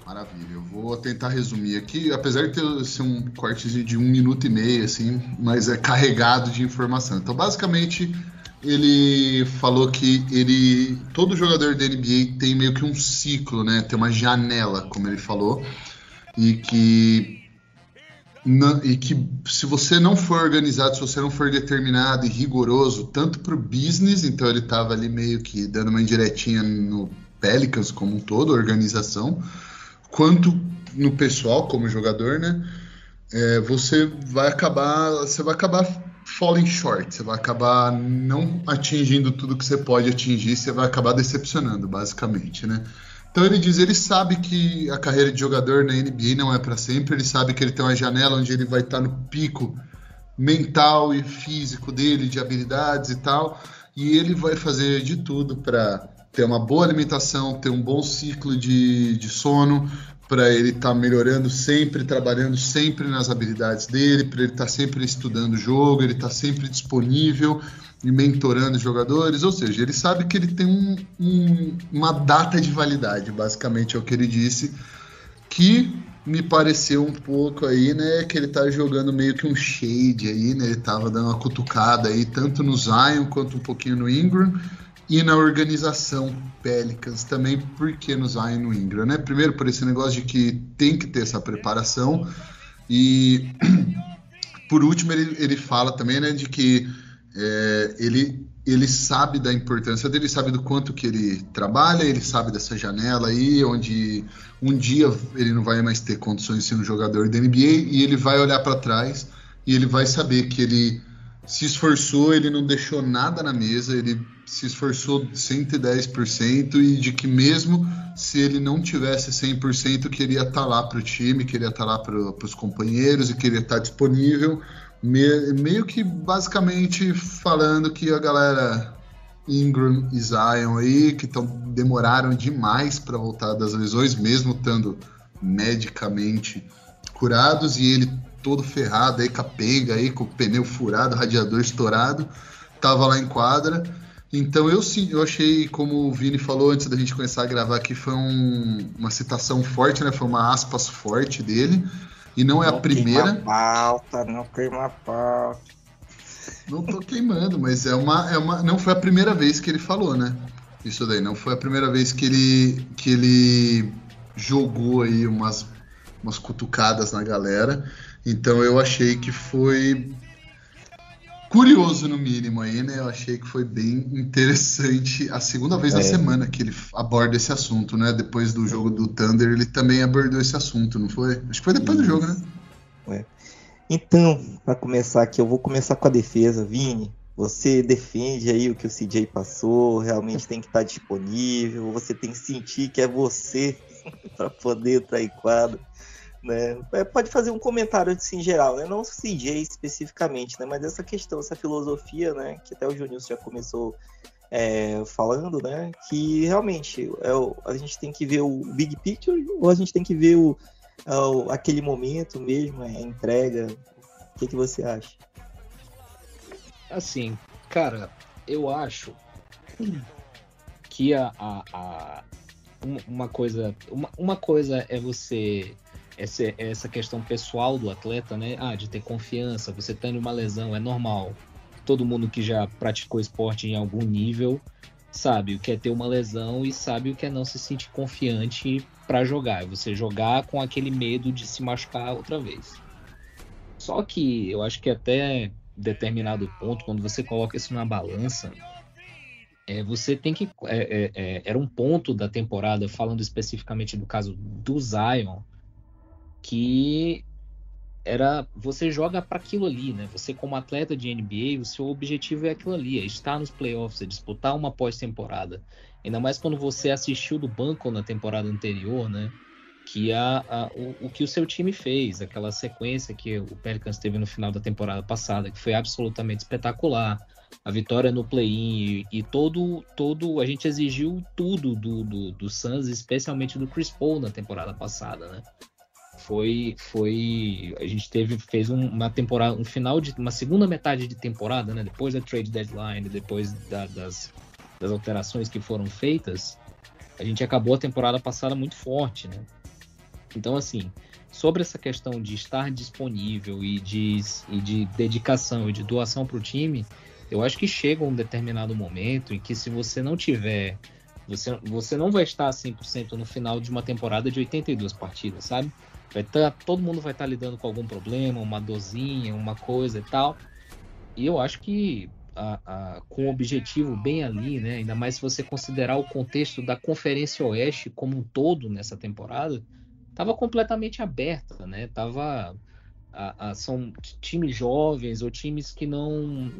S5: Maravilha. Eu vou tentar resumir aqui, apesar de ter ser um cortezinho de um minuto e meio, assim, mas é carregado de informação. Então, basicamente, ele falou que ele todo jogador da NBA tem meio que um ciclo, né? Tem uma janela, como ele falou, e que não, e que se você não for organizado, se você não for determinado e rigoroso, tanto para o business, então ele estava ali meio que dando uma indiretinha no Pelicans como um todo, organização, quanto no pessoal como jogador, né? É, você vai acabar, você vai acabar falling short, você vai acabar não atingindo tudo que você pode atingir, você vai acabar decepcionando, basicamente, né? Então ele diz, ele sabe que a carreira de jogador na NBA não é para sempre, ele sabe que ele tem uma janela onde ele vai estar no pico mental e físico dele, de habilidades e tal, e ele vai fazer de tudo para ter uma boa alimentação, ter um bom ciclo de, de sono, para ele estar tá melhorando sempre, trabalhando sempre nas habilidades dele, para ele estar tá sempre estudando o jogo, ele está sempre disponível e mentorando jogadores, ou seja, ele sabe que ele tem um, um, uma data de validade, basicamente é o que ele disse, que me pareceu um pouco aí, né, que ele tá jogando meio que um shade aí, né, ele tava dando uma cutucada aí, tanto no Zion quanto um pouquinho no Ingram, e na organização Pelicans também, porque no Zion no Ingram, né? Primeiro por esse negócio de que tem que ter essa preparação e por último ele, ele fala também, né, de que é, ele ele sabe da importância dele, sabe do quanto que ele trabalha, ele sabe dessa janela aí, onde um dia ele não vai mais ter condições de ser um jogador da NBA e ele vai olhar para trás e ele vai saber que ele se esforçou, ele não deixou nada na mesa, ele se esforçou 110% e de que mesmo se ele não tivesse 100%, queria estar tá lá para o time, queria estar tá lá para os companheiros e queria estar tá disponível, me, meio que basicamente falando que a galera Ingram e Zion aí, que tão, demoraram demais para voltar das lesões, mesmo estando medicamente curados, e ele todo ferrado aí, capenga aí, com o pneu furado, radiador estourado, tava lá em quadra então eu sim, eu achei, como o Vini falou antes da gente começar a gravar aqui, foi um, uma citação forte, né? Foi uma aspas forte dele. E não, não é a primeira. Queima
S4: pauta, não queima pauta.
S5: Não tô queimando, mas é uma, é uma. Não foi a primeira vez que ele falou, né? Isso daí, não foi a primeira vez que ele, que ele jogou aí umas, umas cutucadas na galera. Então eu achei que foi curioso no mínimo aí, né? Eu achei que foi bem interessante a segunda vez é. na semana que ele aborda esse assunto, né? Depois do jogo do Thunder, ele também abordou esse assunto, não foi? Acho que foi depois Isso. do jogo, né?
S4: Ué. Então, para começar aqui, eu vou começar com a defesa, Vini. Você defende aí o que o CJ passou, realmente tem que estar disponível, você tem que sentir que é você para poder entrar em quadro né? É, pode fazer um comentário em geral, né? não CJ especificamente, né? mas essa questão, essa filosofia, né? que até o Júnior já começou é, falando, né? que realmente é, a gente tem que ver o big picture ou a gente tem que ver o, é, o aquele momento mesmo, a entrega. O que, que você acha?
S3: Assim, cara, eu acho que a, a, a uma coisa uma, uma coisa é você essa, essa questão pessoal do atleta, né? Ah, de ter confiança, você tendo uma lesão, é normal. Todo mundo que já praticou esporte em algum nível sabe o que é ter uma lesão e sabe o que é não se sentir confiante para jogar. Você jogar com aquele medo de se machucar outra vez. Só que eu acho que até determinado ponto, quando você coloca isso na balança, é, você tem que. É, é, é era um ponto da temporada, falando especificamente do caso do Zion, que era você joga para aquilo ali, né? Você como atleta de NBA, o seu objetivo é aquilo ali, é estar nos playoffs, é disputar uma pós-temporada. Ainda mais quando você assistiu do banco na temporada anterior, né? Que a, a o, o, que o seu time fez, aquela sequência que o Pelicans teve no final da temporada passada, que foi absolutamente espetacular. A vitória no play-in e, e, todo, todo. A gente exigiu tudo do, do, do Suns, especialmente do Chris Paul na temporada passada, né? Foi foi a gente teve fez um, uma temporada um final de uma segunda metade de temporada né depois da trade deadline depois da, das, das alterações que foram feitas a gente acabou a temporada passada muito forte né Então, assim, sobre essa questão de estar disponível e de, e de dedicação e de doação para o time, eu acho que chega um determinado momento em que se você não tiver. Você, você não vai estar 100% no final de uma temporada de 82 partidas, sabe? Vai tá, todo mundo vai estar tá lidando com algum problema, uma dorzinha, uma coisa e tal. E eu acho que a, a, com o objetivo bem ali, né? Ainda mais se você considerar o contexto da Conferência Oeste como um todo nessa temporada, estava completamente aberta, né? Tava a, são times jovens ou times que não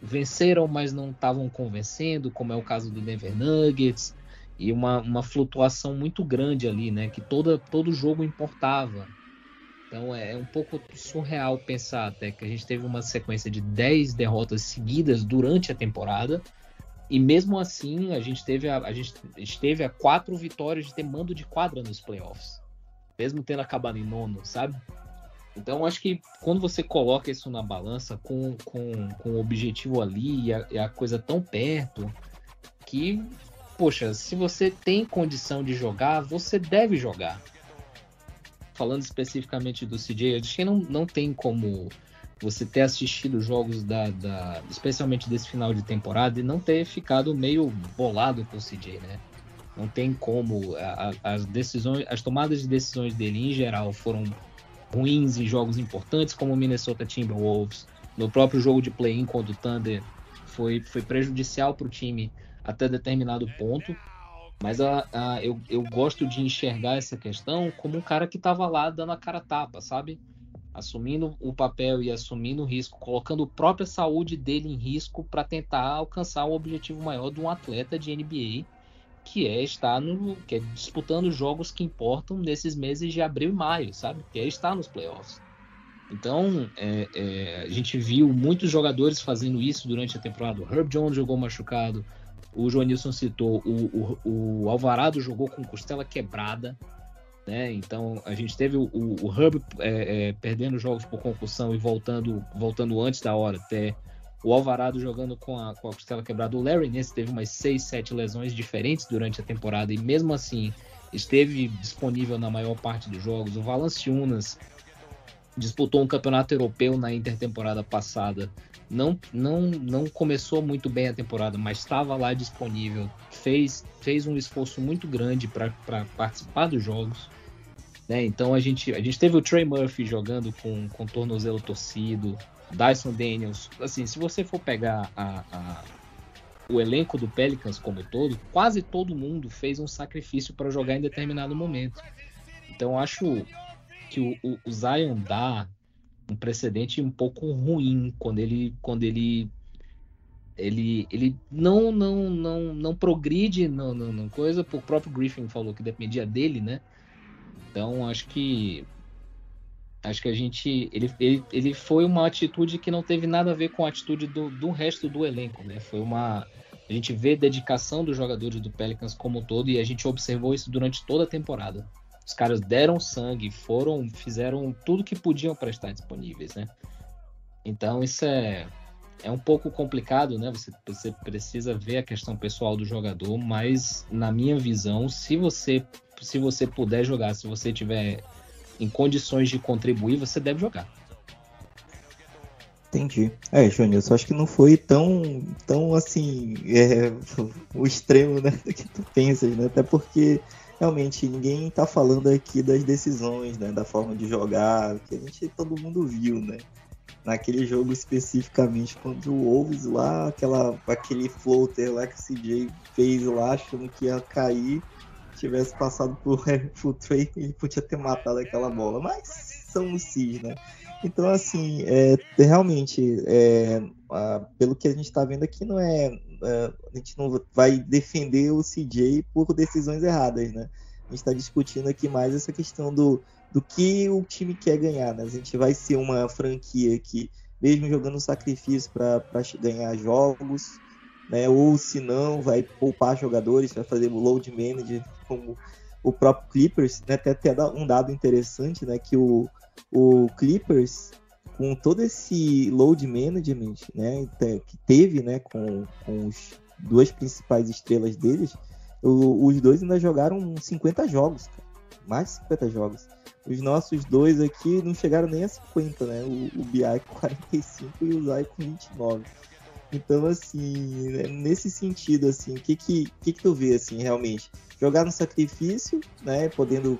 S3: venceram, mas não estavam convencendo, como é o caso do Denver Nuggets, e uma, uma flutuação muito grande ali, né? Que toda, todo jogo importava. Então é, é um pouco surreal pensar até que a gente teve uma sequência de 10 derrotas seguidas durante a temporada. E mesmo assim, a gente teve a, a gente esteve a quatro vitórias de ter mando de quadra nos playoffs. Mesmo tendo acabado em nono, sabe? Então, acho que quando você coloca isso na balança com, com, com o objetivo ali e a, e a, coisa tão perto, que, poxa, se você tem condição de jogar, você deve jogar. Falando especificamente do CJ, acho que não, não tem como você ter assistido jogos da, da, especialmente desse final de temporada e não ter ficado meio bolado com o CJ, né? Não tem como a, a, as decisões, as tomadas de decisões dele em geral foram ruins em jogos importantes, como o Minnesota Timberwolves. No próprio jogo de play-in contra o Thunder, foi, foi prejudicial para o time até determinado ponto. Mas a, a, eu, eu gosto de enxergar essa questão como um cara que estava lá dando a cara tapa, sabe? Assumindo o papel e assumindo o risco, colocando a própria saúde dele em risco para tentar alcançar o objetivo maior de um atleta de NBA que é estar no. que é disputando jogos que importam nesses meses de abril e maio, sabe? Que é estar nos playoffs. Então, é, é, a gente viu muitos jogadores fazendo isso durante a temporada. O Herb Jones jogou machucado, o Joanilson citou, o, o, o Alvarado jogou com costela quebrada, né? Então, a gente teve o, o Herb é, é, perdendo jogos por concussão e voltando, voltando antes da hora até o Alvarado jogando com a, com a costela quebrada. O Larry Nance teve umas 6, 7 lesões diferentes durante a temporada e mesmo assim esteve disponível na maior parte dos jogos. O Valanciunas disputou um campeonato europeu na intertemporada passada. Não, não, não começou muito bem a temporada, mas estava lá disponível. Fez, fez um esforço muito grande para participar dos jogos. Né? Então a gente, a gente teve o Trey Murphy jogando com, com tornozelo torcido. Dyson Daniels. Assim, se você for pegar a, a, o elenco do Pelicans como todo, quase todo mundo fez um sacrifício para jogar em determinado momento. Então acho que o, o, o, Zion dá um precedente um pouco ruim quando ele quando ele ele, ele não não não não progride não, não, não coisa o próprio Griffin falou que dependia dele né então acho que Acho que a gente. Ele, ele, ele foi uma atitude que não teve nada a ver com a atitude do, do resto do elenco, né? Foi uma. A gente vê dedicação dos jogadores do Pelicans como um todo e a gente observou isso durante toda a temporada. Os caras deram sangue, foram, fizeram tudo que podiam para estar disponíveis, né? Então isso é, é um pouco complicado, né? Você, você precisa ver a questão pessoal do jogador, mas na minha visão, se você se você puder jogar, se você tiver em condições de contribuir, você deve jogar.
S4: Entendi. É, Jonilson, acho que não foi tão, tão assim, é, o extremo né, que tu pensas, né? Até porque realmente ninguém tá falando aqui das decisões, né? Da forma de jogar, que a gente todo mundo viu, né? Naquele jogo especificamente, quando o Wolves lá, aquela, aquele floater lá que o CJ fez lá, achando que ia cair, tivesse passado por full trade, ele podia ter matado aquela bola. Mas são os Cis, né? Então, assim, é, realmente, é, a, pelo que a gente está vendo aqui, não é, A gente não vai defender o CJ por decisões erradas, né? A gente está discutindo aqui mais essa questão do, do que o time quer ganhar, né? A gente vai ser uma franquia que, mesmo jogando sacrifício para ganhar jogos, né? Ou se não, vai poupar jogadores, vai fazer load manage como o próprio Clippers, né? Até, até um dado interessante, né? Que o, o Clippers, com todo esse load management, né? Que teve, né? Com, com os duas principais estrelas deles, o, os dois ainda jogaram 50 jogos, cara. mais de 50 jogos. Os nossos dois aqui não chegaram nem a 50, né? O, o BI com 45 e o Zay com 29. Então, assim, né, nesse sentido, assim, o que que, que que tu vê, assim, realmente? Jogar no sacrifício, né, podendo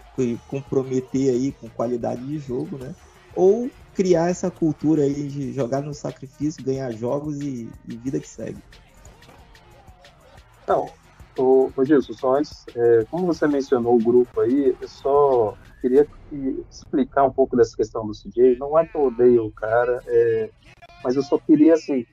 S4: comprometer aí com qualidade de jogo, né? Ou criar essa cultura aí de jogar no sacrifício, ganhar jogos e, e vida que segue.
S2: Não, ô, ô Gilson, só antes, é, como você mencionou o grupo aí, eu só queria explicar um pouco dessa questão do CJ. Não é que eu odeio o cara, é, mas eu só queria, assim,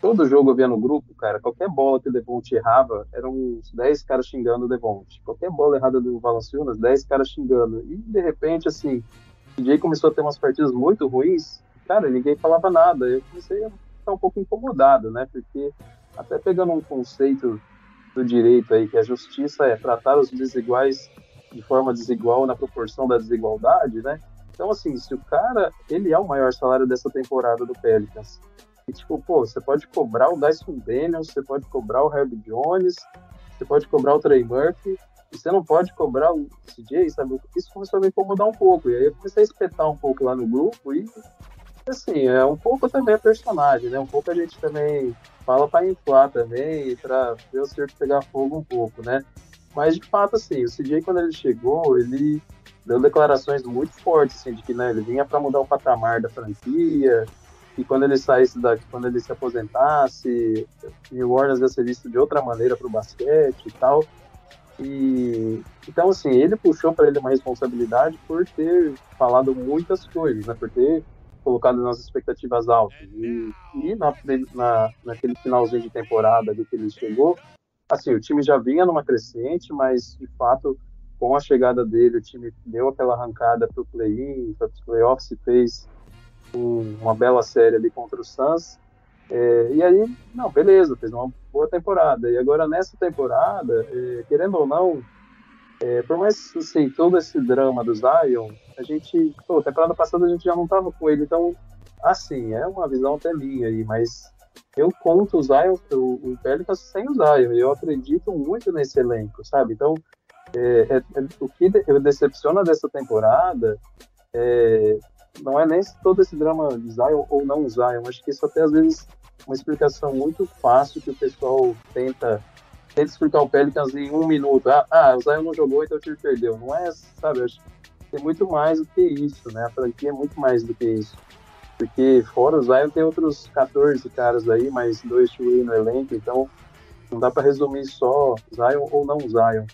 S2: todo jogo eu via no grupo, cara, qualquer bola que o Devonte errava, eram uns 10 caras xingando o Devonte. Qualquer bola errada do Valanciunas, 10 caras xingando. E, de repente, assim, o DJ começou a ter umas partidas muito ruins, cara, ninguém falava nada. Eu comecei a ficar um pouco incomodado, né? Porque até pegando um conceito do direito aí, que a justiça é tratar os desiguais de forma desigual na proporção da desigualdade, né? Então, assim, se o cara, ele é o maior salário dessa temporada do Pelicans, e, tipo, pô, você pode cobrar o Dyson Daniels, você pode cobrar o Herb Jones, você pode cobrar o Trey Murphy, você não pode cobrar o CJ, sabe? Isso começou a me incomodar um pouco. E aí eu comecei a espetar um pouco lá no grupo e, assim, é um pouco também a personagem, né? Um pouco a gente também fala para inflar também, para ver o circo pegar fogo um pouco, né? Mas, de fato, assim, o CJ, quando ele chegou, ele deu declarações muito fortes, assim, de que né, ele vinha para mudar o patamar da franquia, e quando ele saísse da, quando ele se aposentasse, o Warriors ia ser visto de outra maneira para o basquete e tal. E então assim, ele puxou para ele uma responsabilidade por ter falado muitas coisas, né? Por ter colocado nas expectativas altas. E, e na, na, naquele finalzinho de temporada ali que ele chegou, assim, o time já vinha numa crescente, mas de fato, com a chegada dele, o time deu aquela arrancada para o play-in, para os playoffs e fez um, uma bela série ali contra o Suns. É, e aí, não, beleza, fez uma boa temporada. E agora nessa temporada, é, querendo ou não, é, por mais assim, todo esse drama do Zion, a gente, pô, temporada passada a gente já não tava com ele, então, assim, é uma visão até minha aí, mas eu conto o Zion, o, o Pelicans sem o Zion, eu acredito muito nesse elenco, sabe? Então, é, é, é o que me decepciona dessa temporada é, não é nem todo esse drama de Zion ou não Zion, acho que isso até às vezes uma explicação muito fácil que o pessoal tenta tenta explicar o Pelicans em um minuto. Ah, ah o Zion não jogou, então o time perdeu. Não é, sabe, acho que tem muito mais do que isso, né? A franquia é muito mais do que isso. Porque fora o Zion tem outros 14 caras aí, mais dois Chuí no elenco, então não dá para resumir só Zion ou não Zion.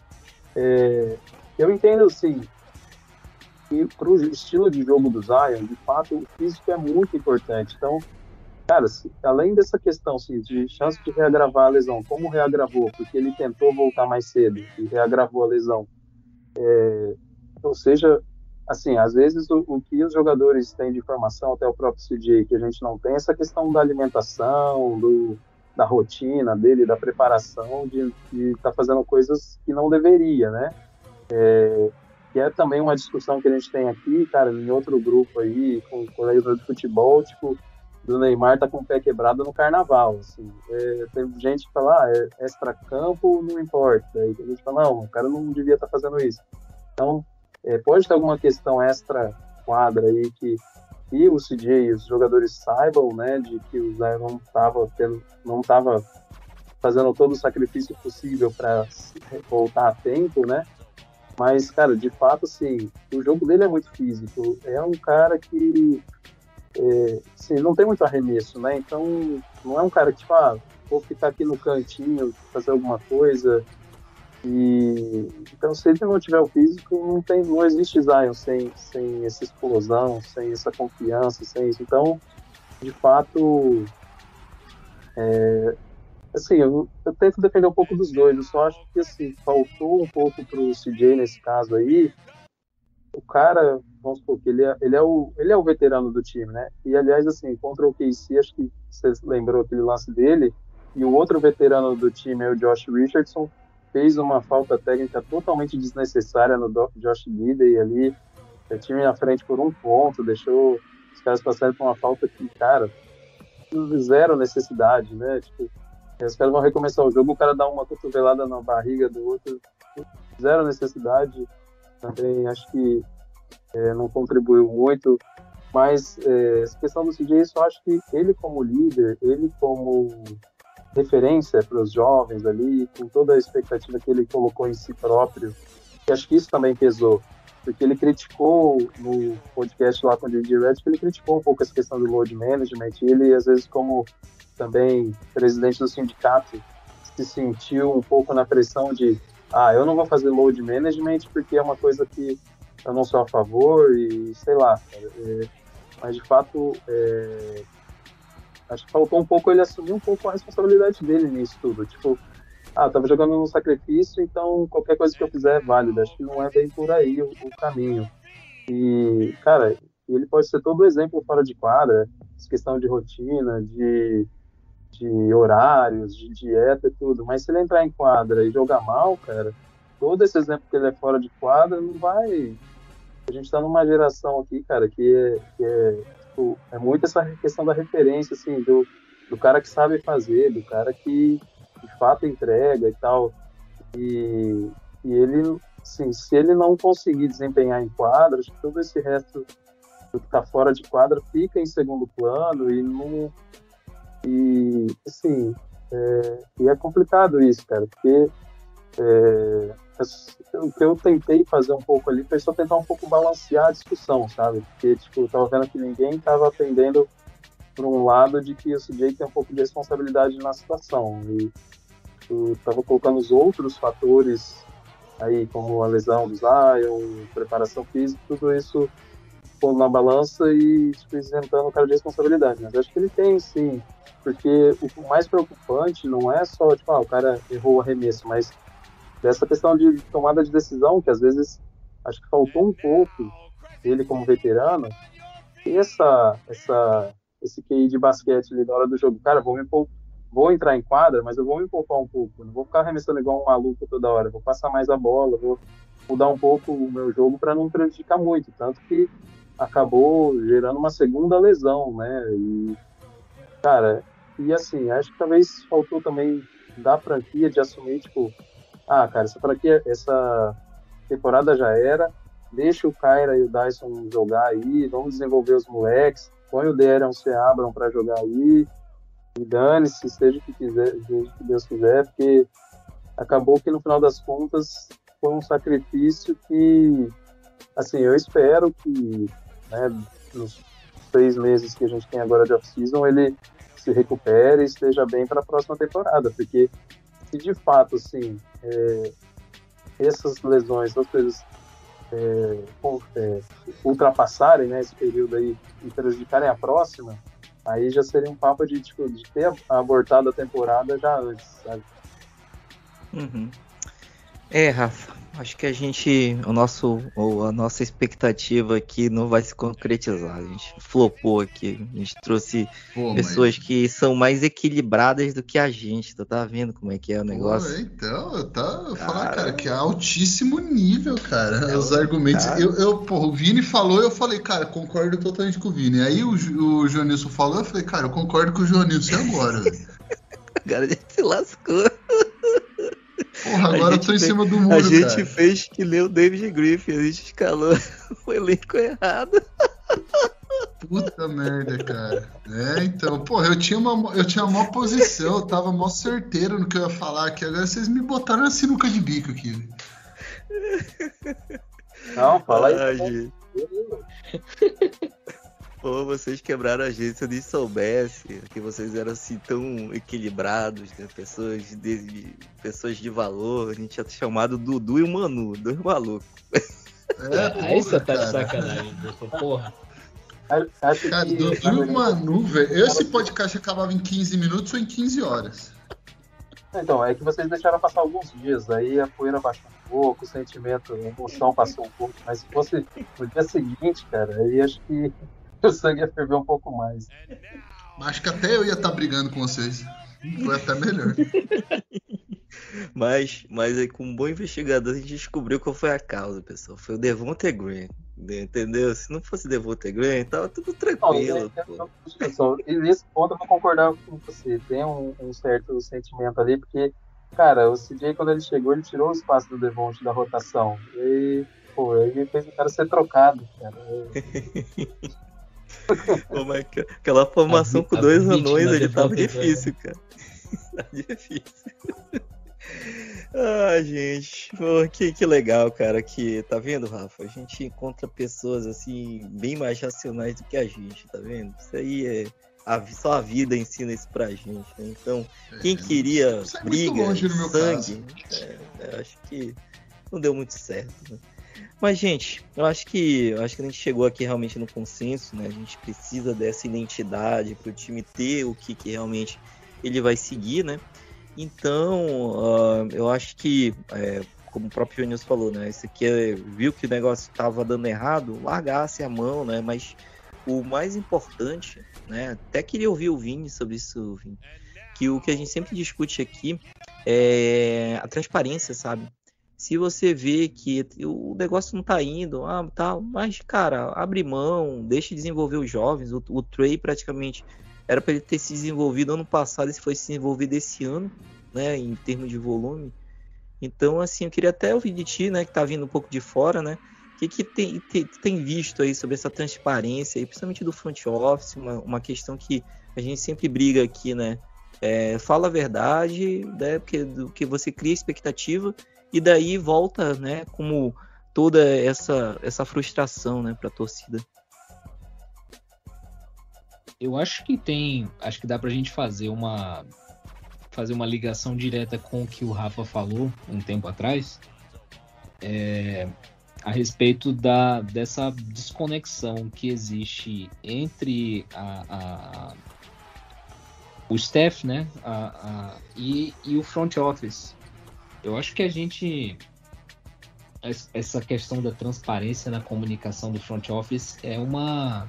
S2: É, eu entendo, assim, que para o estilo de jogo do Zion, de fato, o físico é muito importante. Então, cara, se, além dessa questão assim, de chance de reagravar a lesão, como reagravou? Porque ele tentou voltar mais cedo e reagravou a lesão. É, ou seja, assim, às vezes o, o, que os jogadores têm de informação, até o próprio CJ, que a gente não tem, essa questão da alimentação, do, da rotina dele, da preparação, de estar tá fazendo coisas que não deveria, né? É, que é também uma discussão que a gente tem aqui, cara, em outro grupo aí, com colegas de futebol, tipo, do Neymar tá com o pé quebrado no carnaval, assim. É, tem gente que fala, ah, é extra-campo, não importa. Aí tem gente que fala, não, o cara não devia estar tá fazendo isso. Então, é, pode ter alguma questão extra-quadra aí que, que o CJ e os jogadores saibam, né, de que o Zé não estava não tava fazendo todo o sacrifício possível para voltar a tempo, né, mas, cara, de fato, assim, o jogo dele é muito físico. É um cara que é, assim, não tem muito arremesso, né? Então, não é um cara que, tipo, ah, vou ficar aqui no cantinho, fazer alguma coisa. E então, se ele não tiver o físico, não tem, não existe Zion sem, sem essa explosão, sem essa confiança, sem isso. Então, de fato, é, assim, eu, eu, tento defender um pouco dos dois. Eu só acho que assim, faltou um pouco pro CJ nesse caso aí. O cara, vamos supor que ele é, ele é, o, ele é o veterano do time, né? E aliás, assim, contra o KC, acho que você lembrou aquele lance dele. E o outro veterano do time é o Josh Richardson. Fez uma falta técnica totalmente desnecessária no Josh Gidey ali. O time na frente por um ponto, deixou os caras passarem por uma falta que, cara, zero necessidade, né? Tipo, os caras vão recomeçar o jogo, o cara dá uma cotovelada na barriga do outro, zero necessidade. também acho que é, não contribuiu muito. Mas é, essa questão do CJ, eu acho que ele como líder, ele como referência para os jovens ali, com toda a expectativa que ele colocou em si próprio, e acho que isso também pesou, porque ele criticou no podcast lá com o J.J. Redick, ele criticou um pouco essa questão do load management, e ele às vezes como também presidente do sindicato se sentiu um pouco na pressão de ah, eu não vou fazer load management porque é uma coisa que eu não sou a favor e sei lá. É, mas de fato, é, acho que faltou um pouco ele assumir um pouco a responsabilidade dele nisso tudo. Tipo, ah, tava jogando no sacrifício, então qualquer coisa que eu fizer é válida. Acho que não é bem por aí o, o caminho. E, cara, ele pode ser todo exemplo fora de quadra, questão de rotina, de de horários, de dieta e tudo, mas se ele entrar em quadra e jogar mal, cara, todo esse exemplo que ele é fora de quadra não vai. A gente está numa geração aqui, cara, que é, que é, tipo, é muito essa questão da referência, assim, do, do cara que sabe fazer, do cara que de fato entrega e tal. E, e ele, assim, se ele não conseguir desempenhar em quadra, acho que todo esse resto do que está fora de quadra fica em segundo plano e não e, assim, é, e é complicado isso, cara, porque é, o que eu tentei fazer um pouco ali foi só tentar um pouco balancear a discussão, sabe? Porque, tipo, eu tava vendo que ninguém tava atendendo por um lado de que o CJ tem um pouco de responsabilidade na situação. E eu tava colocando os outros fatores aí, como a lesão do Zion, preparação física, tudo isso pondo na balança e tipo, isentando o cara de responsabilidade. Mas acho que ele tem, sim. Porque o mais preocupante não é só, tipo, ah, o cara errou o arremesso, mas dessa questão de tomada de decisão, que às vezes acho que faltou um pouco ele como veterano, e essa, essa, esse QI de basquete ali na hora do jogo, cara, vou me vou entrar em quadra, mas eu vou me poupar um pouco, não vou ficar arremessando igual um maluco toda hora, vou passar mais a bola, vou mudar um pouco o meu jogo para não prejudicar muito, tanto que acabou gerando uma segunda lesão, né? E, cara, e assim, acho que talvez faltou também da franquia de assumir, tipo, ah, cara, essa franquia, essa temporada já era, deixa o Kyra e o Dyson jogar aí, vamos desenvolver os moleques, põe o Derion se abram para jogar aí, e dane-se, seja o que quiser, seja que Deus quiser, porque acabou que no final das contas foi um sacrifício que, assim, eu espero que né, nos seis meses que a gente tem agora de off-season, ele se recupere e esteja bem para a próxima temporada, porque se de fato, assim, é, essas lesões, essas coisas é, é, ultrapassarem né, esse período aí e prejudicarem a próxima, aí já seria um papo de, tipo, de ter abortado a temporada já antes, sabe?
S4: Uhum. É, Rafa, acho que a gente, o nosso, a nossa expectativa aqui não vai se concretizar. A gente flopou aqui. A gente trouxe Pô, pessoas mas... que são mais equilibradas do que a gente. Tu tá vendo como é que é o negócio? Pô,
S5: então, eu tava falando, cara, que é altíssimo nível, cara. É, Os argumentos. Cara... Eu, eu, pô, o Vini falou, eu falei, cara, concordo totalmente com o Vini. Aí o, o Joanilson falou, eu falei, cara, eu concordo com o Joanilson agora, velho.
S4: Agora a gente se lascou.
S5: Porra, agora eu tô em fez, cima do muro,
S4: A gente cara. fez que nem o David Griffin, a gente escalou o elenco errado.
S5: Puta merda, cara. É, então, porra, eu tinha uma, eu tinha uma posição, eu tava mó certeiro no que eu ia falar aqui, agora vocês me botaram na sinuca de bico aqui.
S2: Não, fala aí.
S4: Pô, vocês quebraram a gente, se eu nem soubesse que vocês eram assim tão equilibrados, né? Pessoas de, pessoas de valor. A gente tinha chamado Dudu e o Manu, dois malucos.
S3: É, aí você tá de sacanagem, porra.
S5: Cara, Dudu e o Manu, velho. Esse podcast acabava em 15 minutos ou em 15 horas?
S2: Então, é que vocês deixaram passar alguns dias, aí a poeira baixou um pouco, o sentimento, a emoção passou um pouco, mas se fosse no dia seguinte, cara, aí acho que o sangue ia ferver um pouco mais.
S5: Acho que até eu ia estar tá brigando com vocês. Foi até melhor.
S4: mas, mas aí, com um bom investigador, a gente descobriu qual foi a causa, pessoal. Foi o Devonte Green. Entendeu? Se não fosse Devonte Green, tava tudo tranquilo.
S2: Não, e nesse ponto eu vou concordar com você. Tem um, um, certo sentimento ali, porque, cara, o CJ, quando ele chegou, ele tirou o espaço do Devonte da rotação. E pô. Ele fez o cara ser trocado, cara.
S4: Como é que aquela formação a, com dois anões ele tava difícil, cara. tá difícil. Ah, gente, Pô, que, que legal, cara. Que tá vendo, Rafa? A gente encontra pessoas assim bem mais racionais do que a gente, tá vendo? Isso aí é a, só a vida ensina isso pra gente. Né? Então, quem é, queria briga, sangue, é, é, acho que não deu muito certo. Né? Mas, gente, eu acho que eu acho que a gente chegou aqui realmente no consenso, né? A gente precisa dessa identidade para o time ter o que, que realmente ele vai seguir, né? Então, uh, eu acho que, é, como o próprio Junius falou, né? Esse aqui é, viu que o negócio estava dando errado, largasse a mão, né? Mas o mais importante, né? Até queria ouvir o Vini sobre isso, Vini, que o que a gente sempre discute aqui é a transparência, sabe? Se você vê que o negócio não tá indo, ah, tá, mas cara, abre mão, deixe desenvolver os jovens. O, o Trey praticamente era para ele ter se desenvolvido ano passado e foi se desenvolvido esse ano, né, em termos de volume. Então, assim, eu queria até ouvir de ti, né, que tá vindo um pouco de fora, né, o que, que tem, tem, tem, visto aí sobre essa transparência, aí, principalmente do front office, uma, uma questão que a gente sempre briga aqui, né, é, fala a verdade, né, porque do que você cria expectativa e daí volta, né, como toda essa essa frustração, né, para a torcida.
S3: Eu acho que tem, acho que dá pra gente fazer uma fazer uma ligação direta com o que o Rafa falou um tempo atrás, é, a respeito da, dessa desconexão que existe entre a, a o staff, né, a, a, e, e o front office. Eu acho que a gente essa questão da transparência na comunicação do front office é uma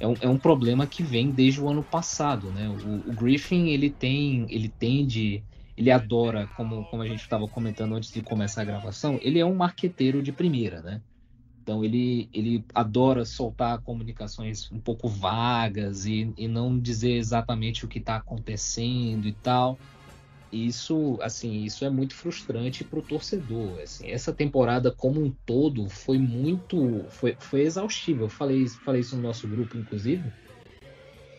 S3: é um, é um problema que vem desde o ano passado, né? O, o Griffin ele tem, ele tende, ele adora, como, como a gente estava comentando antes de começar a gravação, ele é um marqueteiro de primeira, né? Então ele, ele adora soltar comunicações um pouco vagas e, e não dizer exatamente o que está acontecendo e tal isso, assim, isso é muito frustrante para o torcedor. Assim, essa temporada como um todo foi muito, foi, foi exaustiva. Eu falei, falei isso no nosso grupo, inclusive,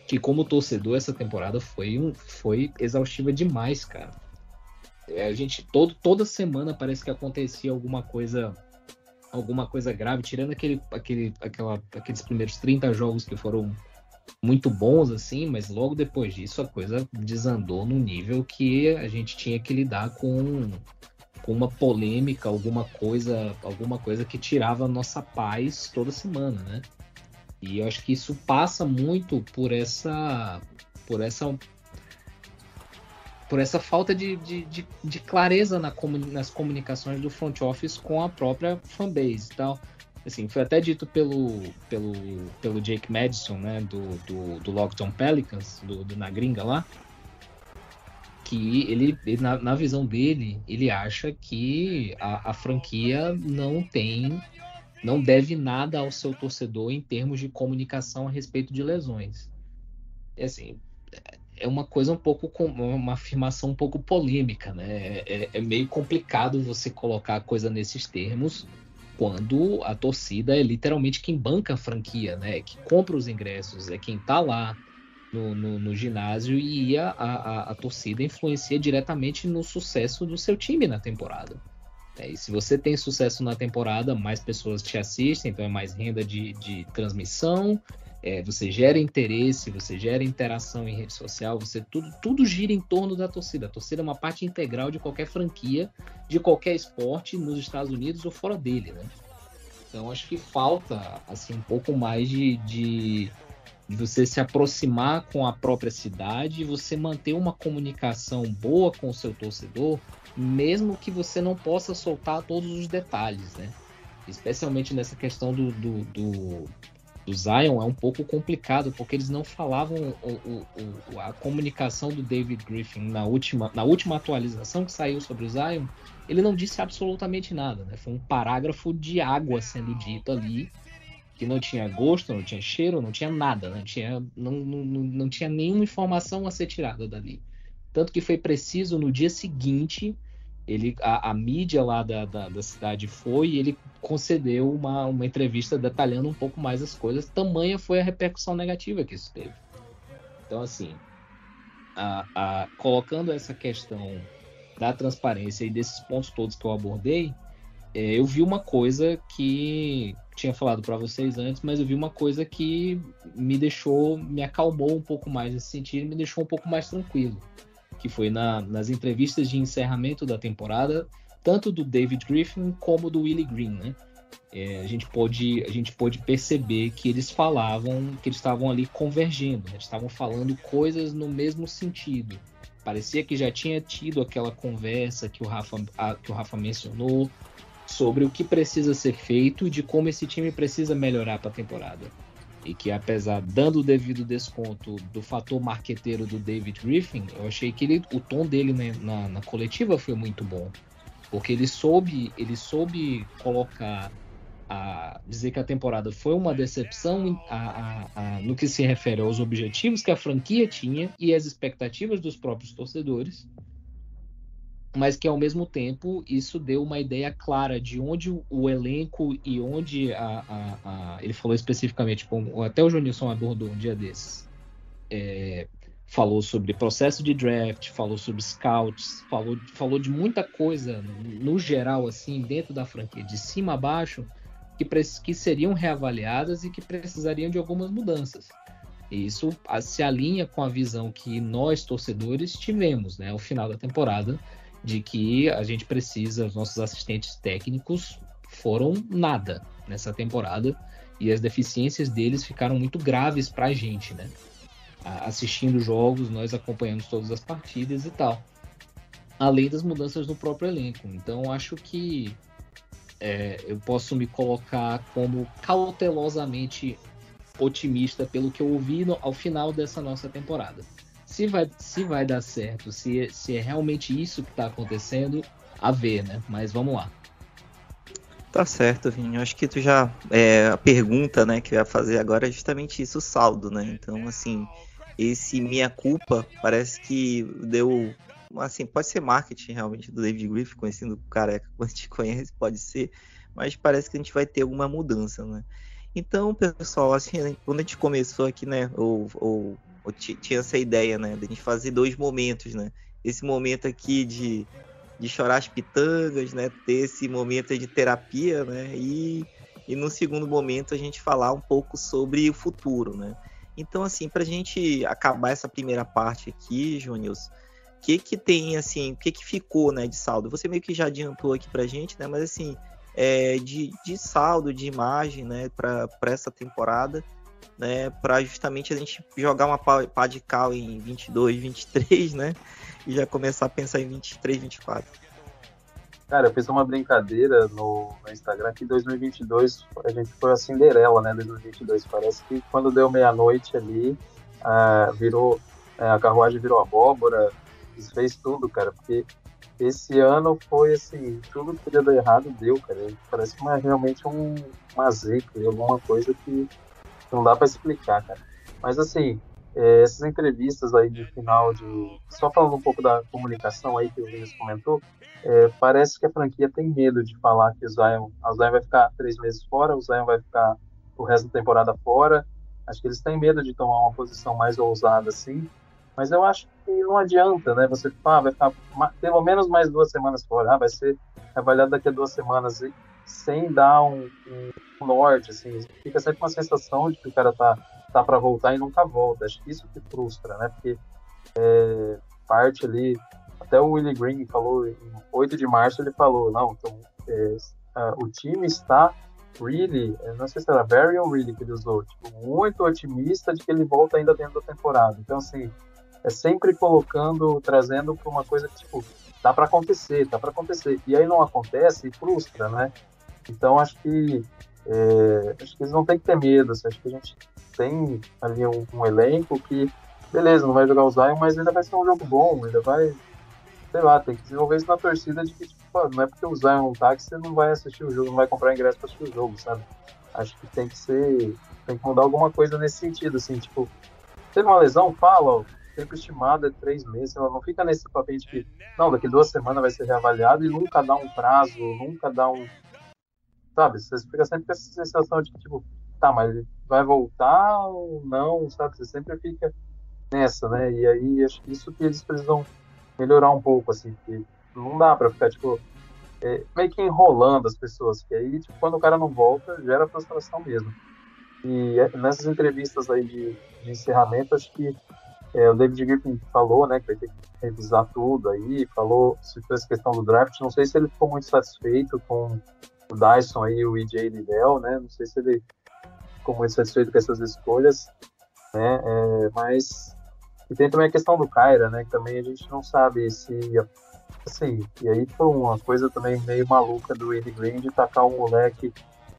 S3: que como torcedor essa temporada foi, um, foi exaustiva demais, cara. É, a gente todo, toda semana parece que acontecia alguma coisa alguma coisa grave, tirando aquele, aquele, aquela, aqueles primeiros 30 jogos que foram muito bons assim, mas logo depois disso a coisa desandou num nível que a gente tinha que lidar com, com uma polêmica, alguma coisa, alguma coisa que tirava a nossa paz toda semana, né? E eu acho que isso passa muito por essa por essa por essa falta de, de, de, de clareza na nas comunicações do front office com a própria fanbase e tal assim, foi até dito pelo, pelo, pelo Jake Madison, né, do, do, do Lockdown Pelicans, do, do Na Gringa lá, que ele, ele na, na, visão dele, ele acha que a, a franquia não tem, não deve nada ao seu torcedor em termos de comunicação a respeito de lesões. É assim, é uma coisa um pouco uma afirmação um pouco polêmica, né? É, é meio complicado você colocar a coisa nesses termos quando a torcida é literalmente quem banca a franquia, né? Que compra os ingressos, é quem tá lá no, no, no ginásio e a, a, a, torcida influencia diretamente no sucesso do seu time na temporada. É, e se você tem sucesso na temporada, mais pessoas te assistem, então é mais renda de, de transmissão, é, você gera interesse, você gera interação em rede social, você tudo, tudo gira em torno da torcida. A torcida é uma parte integral de qualquer franquia, de qualquer esporte nos Estados Unidos ou fora dele, né? Então acho que falta assim um pouco mais de, de, de você se aproximar com a própria cidade você manter uma comunicação boa com o seu torcedor, mesmo que você não possa soltar todos os detalhes, né? Especialmente nessa questão do, do, do do Zion é um pouco complicado, porque eles não falavam o, o, o, a comunicação do David Griffin na última, na última atualização que saiu sobre o Zion, ele não disse absolutamente nada, né? Foi um parágrafo de água sendo dito ali, que não tinha gosto, não tinha cheiro, não tinha nada, não tinha, não, não, não tinha nenhuma informação a ser tirada dali. Tanto que foi preciso no dia seguinte ele, a, a mídia lá da, da, da, cidade foi e ele concedeu uma, uma entrevista detalhando um pouco mais as coisas. Tamanha foi a repercussão negativa que isso teve. Então, assim, a, a, colocando essa questão da transparência e desses pontos todos que eu abordei, é, eu vi uma coisa que tinha falado para vocês antes, mas eu vi uma coisa que me deixou, me acalmou um pouco mais nesse sentido, me deixou um pouco mais tranquilo que foi na, nas entrevistas de encerramento da temporada, tanto do David Griffin como do Willie Green, né? É, a gente pôde a gente pôde perceber que eles falavam que eles estavam ali convergindo, né? estavam falando coisas no mesmo sentido. Parecia que já tinha tido aquela conversa que o Rafa a, que o Rafa mencionou sobre o que precisa ser feito e de como esse time precisa melhorar para a temporada e que apesar dando o devido desconto do fator marqueteiro do David Griffin, eu achei que ele, o tom dele na, na, na, coletiva foi muito bom, porque ele soube ele soube colocar a dizer que a temporada foi uma decepção a, a, no que se refere aos objetivos que a franquia tinha e as expectativas dos próprios torcedores mas que ao mesmo tempo isso deu uma ideia clara de onde o elenco e onde a, a, a ele falou especificamente, até o Jonilson abordou um dia desses, é, falou sobre processo de draft, falou sobre scouts, falou, falou de muita coisa no geral assim dentro da franquia, de cima a baixo, que, que seriam reavaliadas e que precisariam de algumas mudanças. E isso se alinha com a visão que nós torcedores tivemos, né, ao final da temporada de que a gente precisa, os nossos assistentes técnicos foram nada nessa temporada e as deficiências deles ficaram muito graves para a gente, né? Assistindo jogos, nós acompanhamos todas as partidas e tal. Além das mudanças no próprio elenco. Então, acho que é, eu posso me colocar como cautelosamente otimista pelo que eu ouvi no, ao final dessa nossa temporada. Se vai, se vai dar certo, se, se é realmente isso que está acontecendo, a ver, né? Mas vamos lá.
S4: Tá certo, Vinho. Acho que tu já. É, a pergunta né, que eu ia fazer agora é justamente isso, o saldo, né? Então, assim, esse minha culpa parece que deu. Assim, pode ser marketing realmente do David Griffith, conhecendo o careca que a gente conhece, pode ser, mas parece que a gente vai ter alguma mudança, né? Então, pessoal, assim, quando a gente começou aqui, né, ou, ou tinha essa ideia, né? De a gente fazer dois momentos, né? Esse momento aqui de, de chorar as pitangas, né? Ter esse momento de terapia, né? E, e no segundo momento a gente falar um pouco sobre o futuro, né? Então, assim, para a gente acabar essa primeira parte aqui, Júnior, o que que tem, assim, o que que ficou, né, de saldo? Você meio que já adiantou aqui para gente, né? Mas, assim, é, de, de saldo, de imagem, né, para essa temporada, né, para justamente a gente jogar uma pá de cal em 22, 23, né, e já começar a pensar em 23, 24.
S2: Cara, eu fiz uma brincadeira no, no Instagram que 2022 a gente foi a Cinderela, né, 2022. Parece que quando deu meia-noite ali, uh, virou, uh, a carruagem virou abóbora, fez tudo, cara, porque esse ano foi assim, tudo que podia dar errado deu, cara. Parece que é realmente um, uma zica, alguma coisa que não dá para explicar, cara. Mas assim, é, essas entrevistas aí de final de. Só falando um pouco da comunicação aí que o Vinícius comentou, é, parece que a franquia tem medo de falar que o Zion, o Zion vai ficar três meses fora, o Zion vai ficar o resto da temporada fora. Acho que eles têm medo de tomar uma posição mais ousada assim. Mas eu acho que não adianta, né? Você ah, vai ficar pelo menos mais duas semanas fora, ah, vai ser avaliado daqui a duas semanas sem dar um, um norte, assim, fica sempre uma sensação de que o cara tá, tá para voltar e nunca volta. Acho que isso que frustra, né? Porque é, parte ali, até o Willie Green falou, em 8 de março ele falou, não, então é, o time está really, não sei se era very ou really que ele usou, tipo, muito otimista de que ele volta ainda dentro da temporada. Então, assim, é sempre colocando, trazendo para uma coisa que, tipo, dá para acontecer, dá para acontecer. E aí não acontece e frustra, né? Então acho que é, acho que eles não têm que ter medo. Assim, acho que a gente tem ali um, um, elenco que, beleza, não vai jogar o Zion, mas ainda vai ser um jogo bom, ainda vai, sei lá, tem que desenvolver isso na torcida de que, tipo, não é porque o Zion tá que você não vai assistir o jogo, não vai comprar ingresso para assistir o jogo, sabe? Acho que tem que ser, tem que mudar alguma coisa nesse sentido, assim, tipo, teve uma lesão, fala, tempo estimado é três meses. Ela não fica nesse papel de que, não, daqui duas semanas vai ser reavaliado e nunca dá um prazo, nunca dá um. Sabe? Você fica sempre com essa sensação de que, tipo, tá, mas vai voltar ou não, sabe? Você sempre fica nessa, né? E aí acho que isso que eles precisam melhorar um pouco, assim, porque não dá pra ficar, tipo, é, meio que enrolando as pessoas, que aí, tipo, quando o cara não volta, gera frustração mesmo. E é, nessas entrevistas aí de, de encerramento, acho que é, o David Griffin falou, né, que vai ter que revisar tudo aí, falou sobre essa questão do draft. Não sei se ele ficou muito satisfeito com o Dyson aí, o EJ Liddell, né, não sei se ele ficou muito satisfeito com essas escolhas, né, é, mas e tem também a questão do Kyra, né, que também a gente não sabe se assim, e aí foi uma coisa também meio maluca do Willie Green de tacar um moleque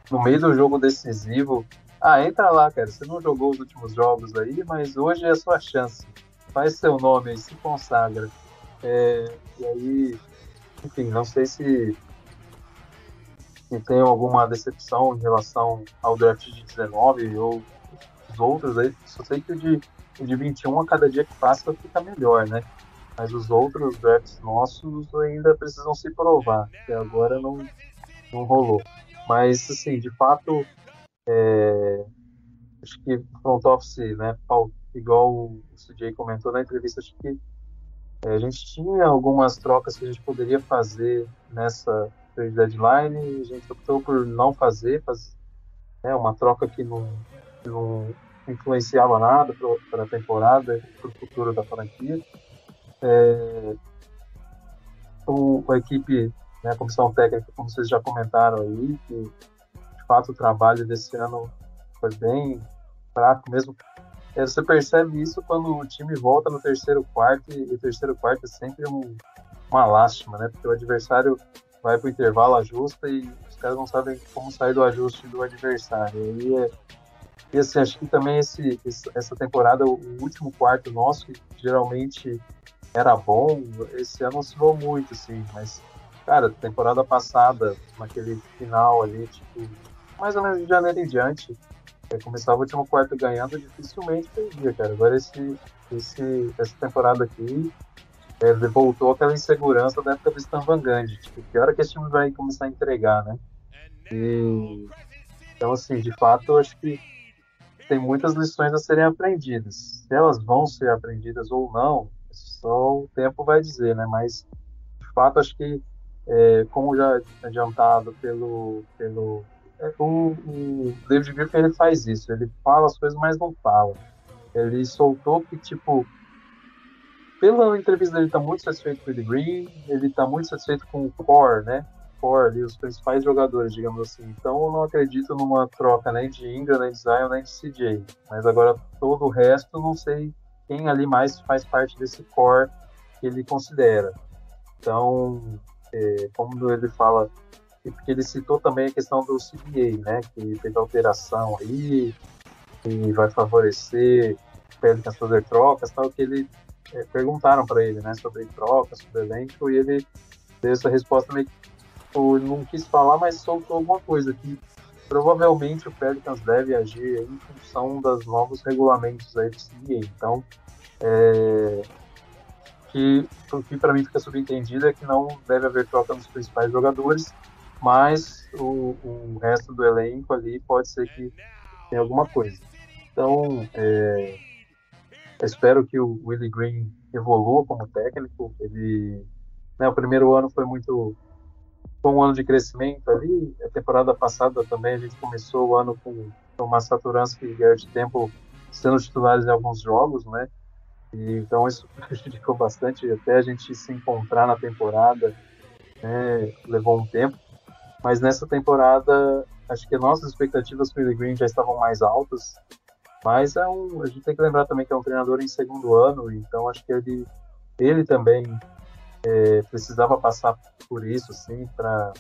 S2: no meio do jogo decisivo ah, entra lá, cara. Você não jogou os últimos jogos aí, mas hoje é a sua chance. Faz seu nome aí, se consagra. É, e aí, enfim, não sei se, se tem alguma decepção em relação ao draft de 19 ou os outros aí. Só sei que o de, o de 21, a cada dia que passa, fica melhor, né? Mas os outros drafts nossos ainda precisam se provar, que agora não, não rolou. Mas, assim, de fato, é, acho que front office, né, igual o CJ comentou na entrevista, acho que é, a gente tinha algumas trocas que a gente poderia fazer nessa trade deadline a gente optou por não fazer, fazer né, uma troca que não, que não influenciava nada para a temporada, para o futuro da franquia. É, o, a equipe, né, a comissão técnica, como vocês já comentaram aí, que fato o trabalho desse ano foi bem fraco mesmo. É, você percebe isso quando o time volta no terceiro quarto e o terceiro quarto é sempre um, uma lástima, né? Porque o adversário vai para o intervalo, ajusta e os caras não sabem como sair do ajuste do adversário. E, é, e assim, acho que também esse, essa temporada, o último quarto nosso, que geralmente era bom, esse ano oscilou muito, assim, mas, cara, temporada passada, naquele final ali, tipo, mais ou menos de janeiro em diante, é, começava o último quarto ganhando, dificilmente perdia, cara. Agora esse, esse, essa temporada aqui é, voltou aquela insegurança da época do Stan Van Gundy. Tipo, que hora que esse time vai começar a entregar, né? E, então, assim, de fato, eu acho que tem muitas lições a serem aprendidas. Se elas vão ser aprendidas ou não, só o tempo vai dizer, né? Mas, de fato, acho que, é, como já adiantado pelo, pelo é, o, o David Griffin ele faz isso, ele fala as coisas, mas não fala. Ele soltou que, tipo, pela entrevista dele, tá muito satisfeito com o Green, ele tá muito satisfeito com o core, né? Core ali, os principais jogadores, digamos assim. Então eu não acredito numa troca nem de Ingram, nem de Zion, nem de CJ. Mas agora todo o resto, não sei quem ali mais faz parte desse core que ele considera. Então, é, como ele fala porque ele citou também a questão do CBA, né, que fez alteração aí, e vai favorecer Pelicans fazer trocas, tal, que ele é, perguntaram para ele, né, sobre trocas, sobre elenco, e ele deu essa resposta meio que tipo, não quis falar, mas soltou alguma coisa que provavelmente o Pelicans deve agir em função dos novos regulamentos do CBA. Então, é, que o que para mim fica subentendido é que não deve haver troca nos principais jogadores mas o, o resto do elenco ali pode ser que tenha alguma coisa. Então, é, espero que o Willie Green evolua como técnico. Ele, né, o primeiro ano foi muito foi um ano de crescimento ali. A temporada passada também a gente começou o ano com o Massaturanski e Gerd Tempo sendo titulares em alguns jogos, né? E, então isso prejudicou bastante até a gente se encontrar na temporada. Né, levou um tempo mas nessa temporada, acho que nossas expectativas para o Green já estavam mais altas. Mas é um, a gente tem que lembrar também que é um treinador em segundo ano, então acho que ele, ele também é, precisava passar por isso, assim, para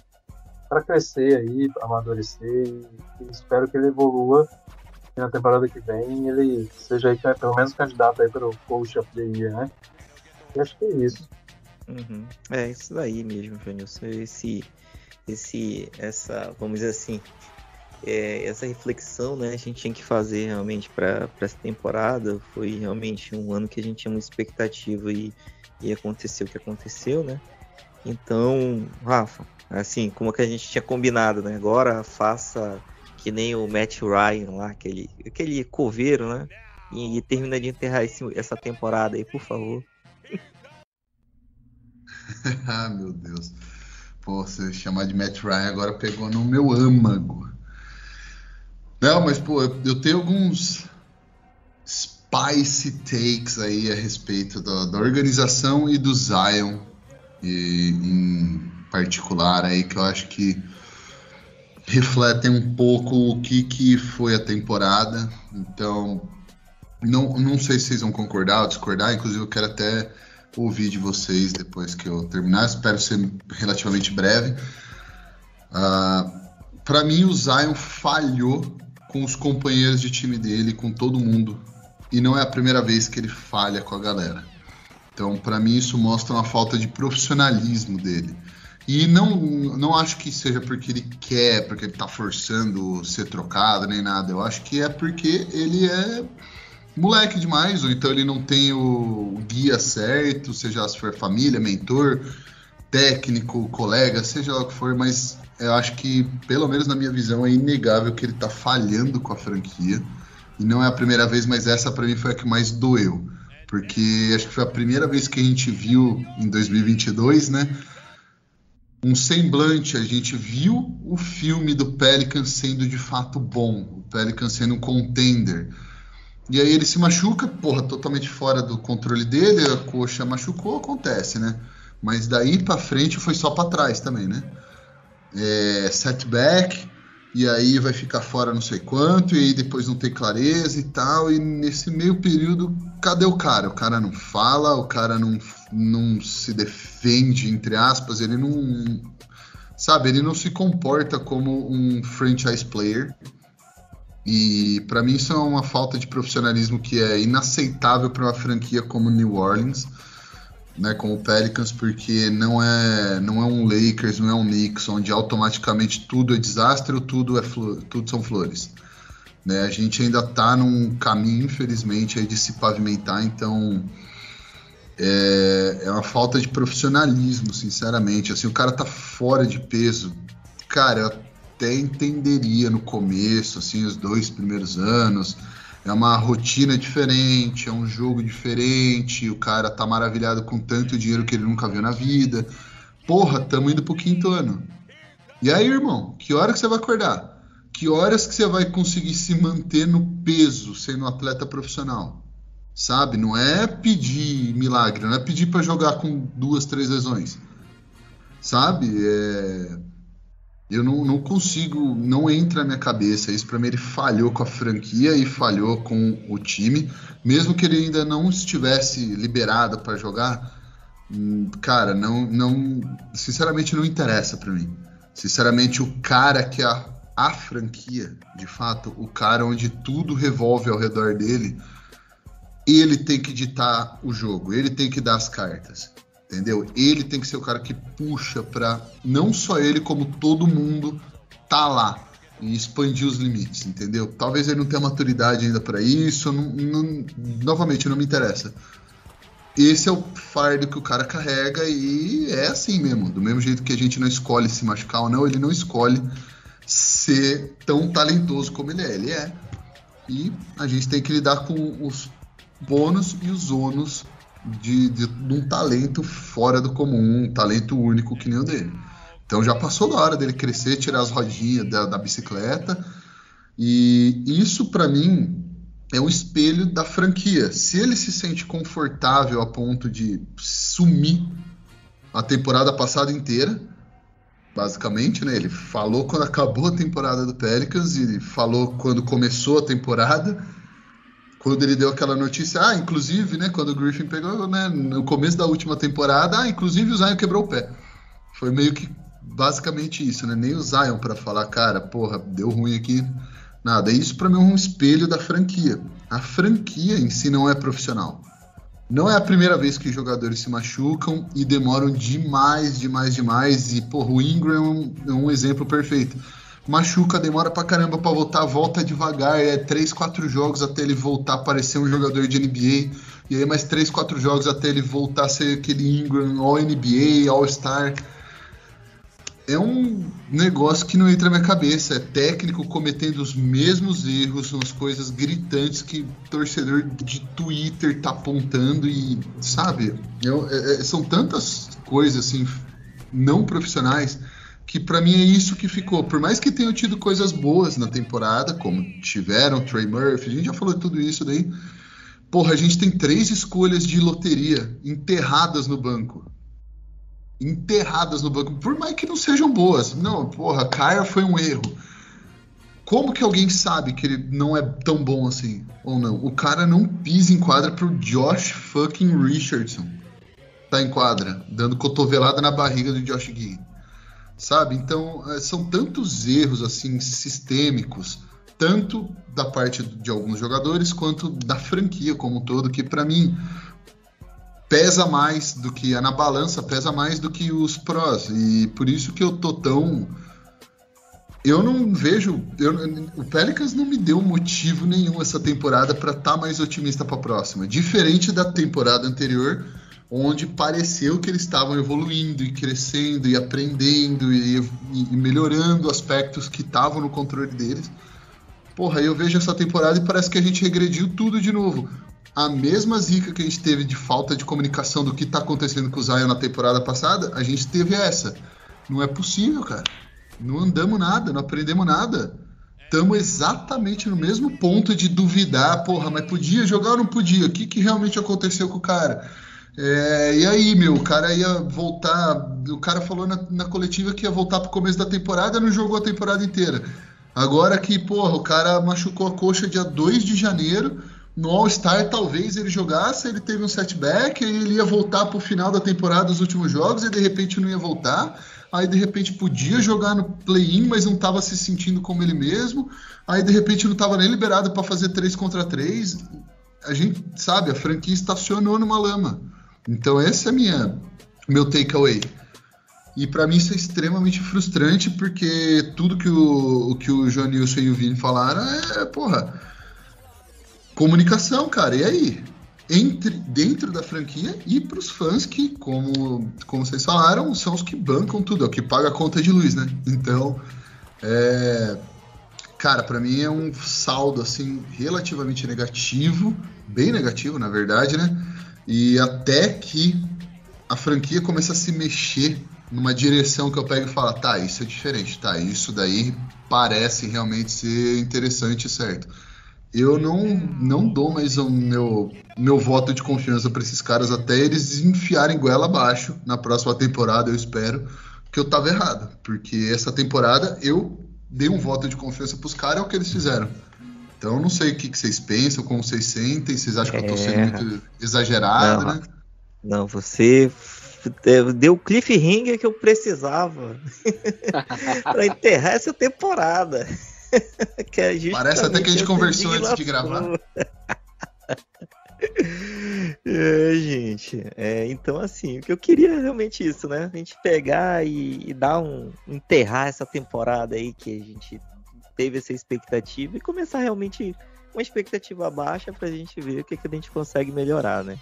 S2: para crescer aí, amadurecer e, espero que ele evolua e na temporada que vem ele seja aí, pelo menos candidato aí para o coach of the year, né? E acho que é isso.
S4: Uhum. É isso daí mesmo, Janilson. Esse esse essa, vamos dizer assim, é, essa reflexão, né, a gente tinha que fazer realmente para essa temporada. Foi realmente um ano que a gente tinha uma expectativa e, e aconteceu o que aconteceu, né? Então, Rafa, assim, como que a gente tinha combinado, né? Agora faça que nem o Matt Ryan lá, aquele, aquele coveiro, né? E, e termina de enterrar esse, essa temporada aí, por favor.
S5: ah, meu Deus. Pô, você chamar de Matt Ryan agora pegou no meu âmago. Não, mas pô, eu tenho alguns spicy takes aí a respeito da, da organização e do Zion e, em particular aí que eu acho que refletem um pouco o que, que foi a temporada. Então, não, não sei se vocês vão concordar ou discordar, inclusive eu quero até ouvir de vocês depois que eu terminar. Espero ser relativamente breve. Uh, ah, Para mim, o Zion falhou com os companheiros de time dele, com todo mundo, e não é a primeira vez que ele falha com a galera. Então, para mim, isso mostra uma falta de profissionalismo dele. E não, não acho que seja porque ele quer, porque ele tá forçando ser trocado, nem nada. Eu acho que é porque ele é moleque demais, ou então ele não tem o guia certo, seja se for família, mentor, técnico, colega, seja lá o que for, mas eu acho que, pelo menos na minha visão, é inegável que ele tá falhando com a franquia. E não é a primeira vez, mas essa para mim foi a que mais doeu. Porque acho que foi a primeira vez que a gente viu em 2022, né? Um semblante, a gente viu o filme do Pelican sendo de fato bom, o Pelican sendo um contender e aí ele se machuca, porra, totalmente fora do controle dele, a coxa machucou, acontece, né? Mas daí para frente foi só para trás também, né? É, setback, e aí vai ficar fora não sei quanto, e aí depois não tem clareza e tal, e nesse meio período, cadê o cara? O cara não fala, o cara não, não se defende, entre aspas, ele não. Sabe, ele não se comporta como um franchise player, e para mim isso é uma falta de profissionalismo que é inaceitável para uma franquia como New Orleans, né, o Pelicans, porque não é não é um Lakers, não é um Knicks, onde automaticamente tudo é desastre ou tudo é tudo são flores. Né, a gente ainda está num caminho, infelizmente, aí de se pavimentar, então é, é uma falta de profissionalismo, sinceramente. Assim, o cara tá fora de peso. Cara, até entenderia no começo, assim, os dois primeiros anos. É uma rotina diferente, é um jogo diferente, o cara tá maravilhado com tanto dinheiro que ele nunca viu na vida. Porra, tamo indo pro quinto ano. E aí, irmão, que hora que você vai acordar? Que horas que você vai conseguir se manter no peso sendo um atleta profissional? Sabe? Não é pedir milagre, não é pedir para jogar com duas, três lesões. Sabe? É eu não, não consigo, não entra na minha cabeça. Isso para mim ele falhou com a franquia e falhou com o time, mesmo que ele ainda não estivesse liberado para jogar. Hum, cara, não, não, sinceramente não interessa para mim. Sinceramente, o cara que é a, a franquia, de fato, o cara onde tudo revolve ao redor dele, ele tem que ditar o jogo, ele tem que dar as cartas entendeu? Ele tem que ser o cara que puxa para não só ele como todo mundo tá lá e expandir os limites, entendeu? Talvez ele não tenha maturidade ainda para isso, não, não, novamente não me interessa. Esse é o fardo que o cara carrega e é assim mesmo, do mesmo jeito que a gente não escolhe se machucar ou não, ele não escolhe ser tão talentoso como ele é, ele é. E a gente tem que lidar com os bônus e os ônus de, de, de, um talento fora do comum, um talento único que nem o dele. Então já passou da hora dele crescer, tirar as rodinhas da, da bicicleta. E isso, para mim, é um espelho da franquia. Se ele se sente confortável a ponto de sumir a temporada passada inteira, basicamente, né? Ele falou quando acabou a temporada do Pelicans e falou quando começou a temporada quando ele deu aquela notícia, ah, inclusive, né, quando o Griffin pegou, né, no começo da última temporada, ah, inclusive o Zion quebrou o pé. Foi meio que basicamente isso, né? Nem o Zion para falar, cara, porra, deu ruim aqui. Nada. Isso para mim é um espelho da franquia. A franquia em si não é profissional. Não é a primeira vez que jogadores se machucam e demoram demais, demais, demais. E, porra, o Ingram é um, é um exemplo perfeito. Machuca, demora pra caramba pra voltar, volta devagar, é 3, 4 jogos até ele voltar a parecer um jogador de NBA, e aí mais 3, 4 jogos até ele voltar a ser aquele Ingram All NBA, All Star. É um negócio que não entra na minha cabeça. É técnico cometendo os mesmos erros, umas coisas gritantes que torcedor de Twitter tá apontando e, sabe, eu, é, é são tantas coisas assim não profissionais que para mim é isso que ficou. Por mais que tenham tido coisas boas na temporada, como tiveram Trey Murphy, a gente já falou tudo isso daí. Porra, a gente tem três escolhas de loteria enterradas no banco. Enterradas no banco, por mais que não sejam boas. Não, porra, Kyra foi um erro. Como que alguém sabe que ele não é tão bom assim? Ou não? O cara não pisa em quadra pro Josh fucking Richardson. Tá em quadra, dando cotovelada na barriga do Josh Gee sabe? Então, é, são tantos erros assim sistêmicos, tanto da parte de alguns jogadores quanto da franquia como um todo, que para mim pesa mais do que na balança, pesa mais do que os prós. E por isso que eu tô tão eu não vejo, eu, o Pelicans não me deu motivo nenhum essa temporada para estar tá mais otimista para a próxima. Diferente da temporada anterior, onde pareceu que eles estavam evoluindo e crescendo e aprendendo e, e melhorando aspectos que estavam no controle deles. Porra, eu vejo essa temporada e parece que a gente regrediu tudo de novo. A mesma zica que a gente teve de falta de comunicação do que está acontecendo com o Zion na temporada passada, a gente teve essa. Não é possível, cara. Não andamos nada, não aprendemos nada. Estamos exatamente no mesmo ponto de duvidar, porra, mas podia jogar ou não podia? O que, que realmente aconteceu com o cara? É, e aí, meu, o cara ia voltar. O cara falou na, na coletiva que ia voltar pro começo da temporada não jogou a temporada inteira. Agora que, porra, o cara machucou a coxa dia 2 de janeiro. No All-Star talvez ele jogasse, ele teve um setback, aí ele ia voltar pro final da temporada dos últimos jogos e de repente não ia voltar. Aí de repente podia jogar no play-in, mas não estava se sentindo como ele mesmo. Aí de repente não estava nem liberado para fazer 3 contra 3. A gente sabe, a franquia estacionou numa lama. Então esse é minha meu takeaway. E para mim isso é extremamente frustrante porque tudo que o, que o João Nilson e o Vini falaram é, porra, comunicação, cara. E aí? Entre, dentro da franquia e para os fãs que, como, como vocês falaram, são os que bancam tudo, é o que paga a conta de luz, né? Então, é, cara, para mim é um saldo assim relativamente negativo, bem negativo, na verdade, né? E até que a franquia começa a se mexer numa direção que eu pego e falo, tá, isso é diferente, tá, isso daí parece realmente ser interessante, certo? Eu não, não dou mais o meu, meu voto de confiança para esses caras até eles enfiarem goela abaixo na próxima temporada, eu espero que eu tava errado, porque essa temporada eu dei um voto de confiança pros caras, é o que eles fizeram. Então, não sei o que, que vocês pensam, como vocês sentem, vocês acham que eu tô sendo é. muito exagerado,
S4: não,
S5: né?
S4: Não, você deu o cliffhanger que eu precisava para enterrar essa temporada.
S5: Parece até que a gente conversou antes de gravar.
S4: É, gente, é, então assim, o que eu queria é realmente isso, né? A gente pegar e, e dar um enterrar essa temporada aí que a gente teve essa expectativa e começar realmente uma expectativa baixa para a gente ver o que, que a gente consegue melhorar, né?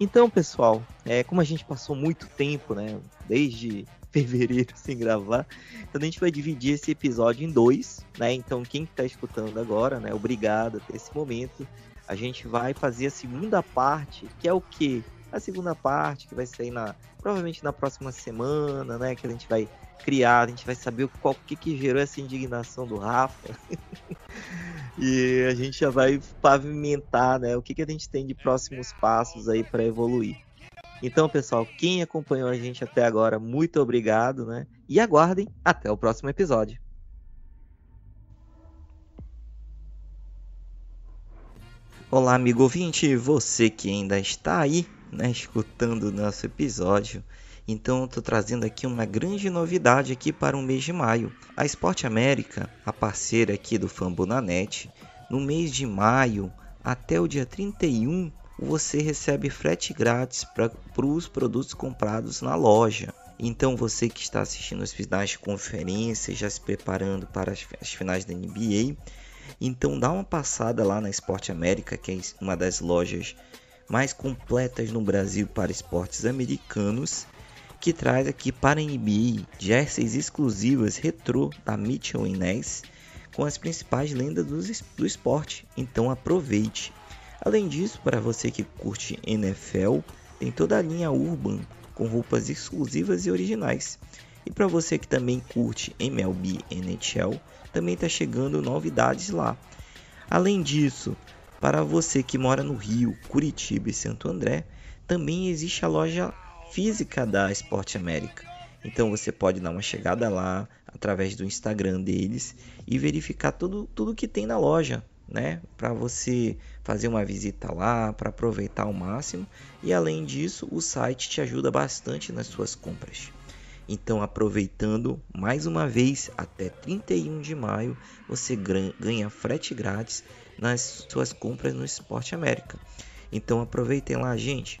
S4: Então, pessoal, é, como a gente passou muito tempo, né, desde fevereiro sem gravar, então a gente vai dividir esse episódio em dois, né? Então, quem está escutando agora, né, obrigado até esse momento. A gente vai fazer a segunda parte, que é o que? A segunda parte que vai sair na provavelmente na próxima semana, né, que a gente vai criar, a gente vai saber o qual que, que gerou essa indignação do Rafa. e a gente já vai pavimentar, né, o que, que a gente tem de próximos passos aí para evoluir. Então, pessoal, quem acompanhou a gente até agora, muito obrigado, né? E aguardem até o próximo episódio. Olá, amigo ouvinte, você que ainda está aí, né, escutando o nosso episódio. Então tô trazendo aqui uma grande novidade aqui para o mês de maio. A Esporte América, a parceira aqui do Fambonanet, no mês de maio até o dia 31, você recebe frete grátis para os produtos comprados na loja. Então você que está assistindo as finais de conferência, já se preparando para as, as finais da NBA, então dá uma passada lá na Esporte América, que é uma das lojas mais completas no Brasil para esportes americanos, que traz aqui para a NBA jerseys exclusivas retrô da Mitchell Ness com as principais lendas do, esporte. Então aproveite. Além disso, para você que curte NFL, tem toda a linha Urban com roupas exclusivas e originais. E para você que também curte MLB NHL, também está chegando novidades lá. Além disso, para você que mora no Rio, Curitiba e Santo André, também existe a loja física da Esporte América. Então você pode dar uma chegada lá através do Instagram deles e verificar tudo, tudo que tem na loja, né? Para você fazer uma visita lá, para aproveitar ao máximo. E além disso, o site te ajuda bastante nas suas compras. Então, aproveitando mais uma vez, até 31 de maio, você ganha frete grátis nas suas compras no Esporte América. Então, aproveitem lá, gente.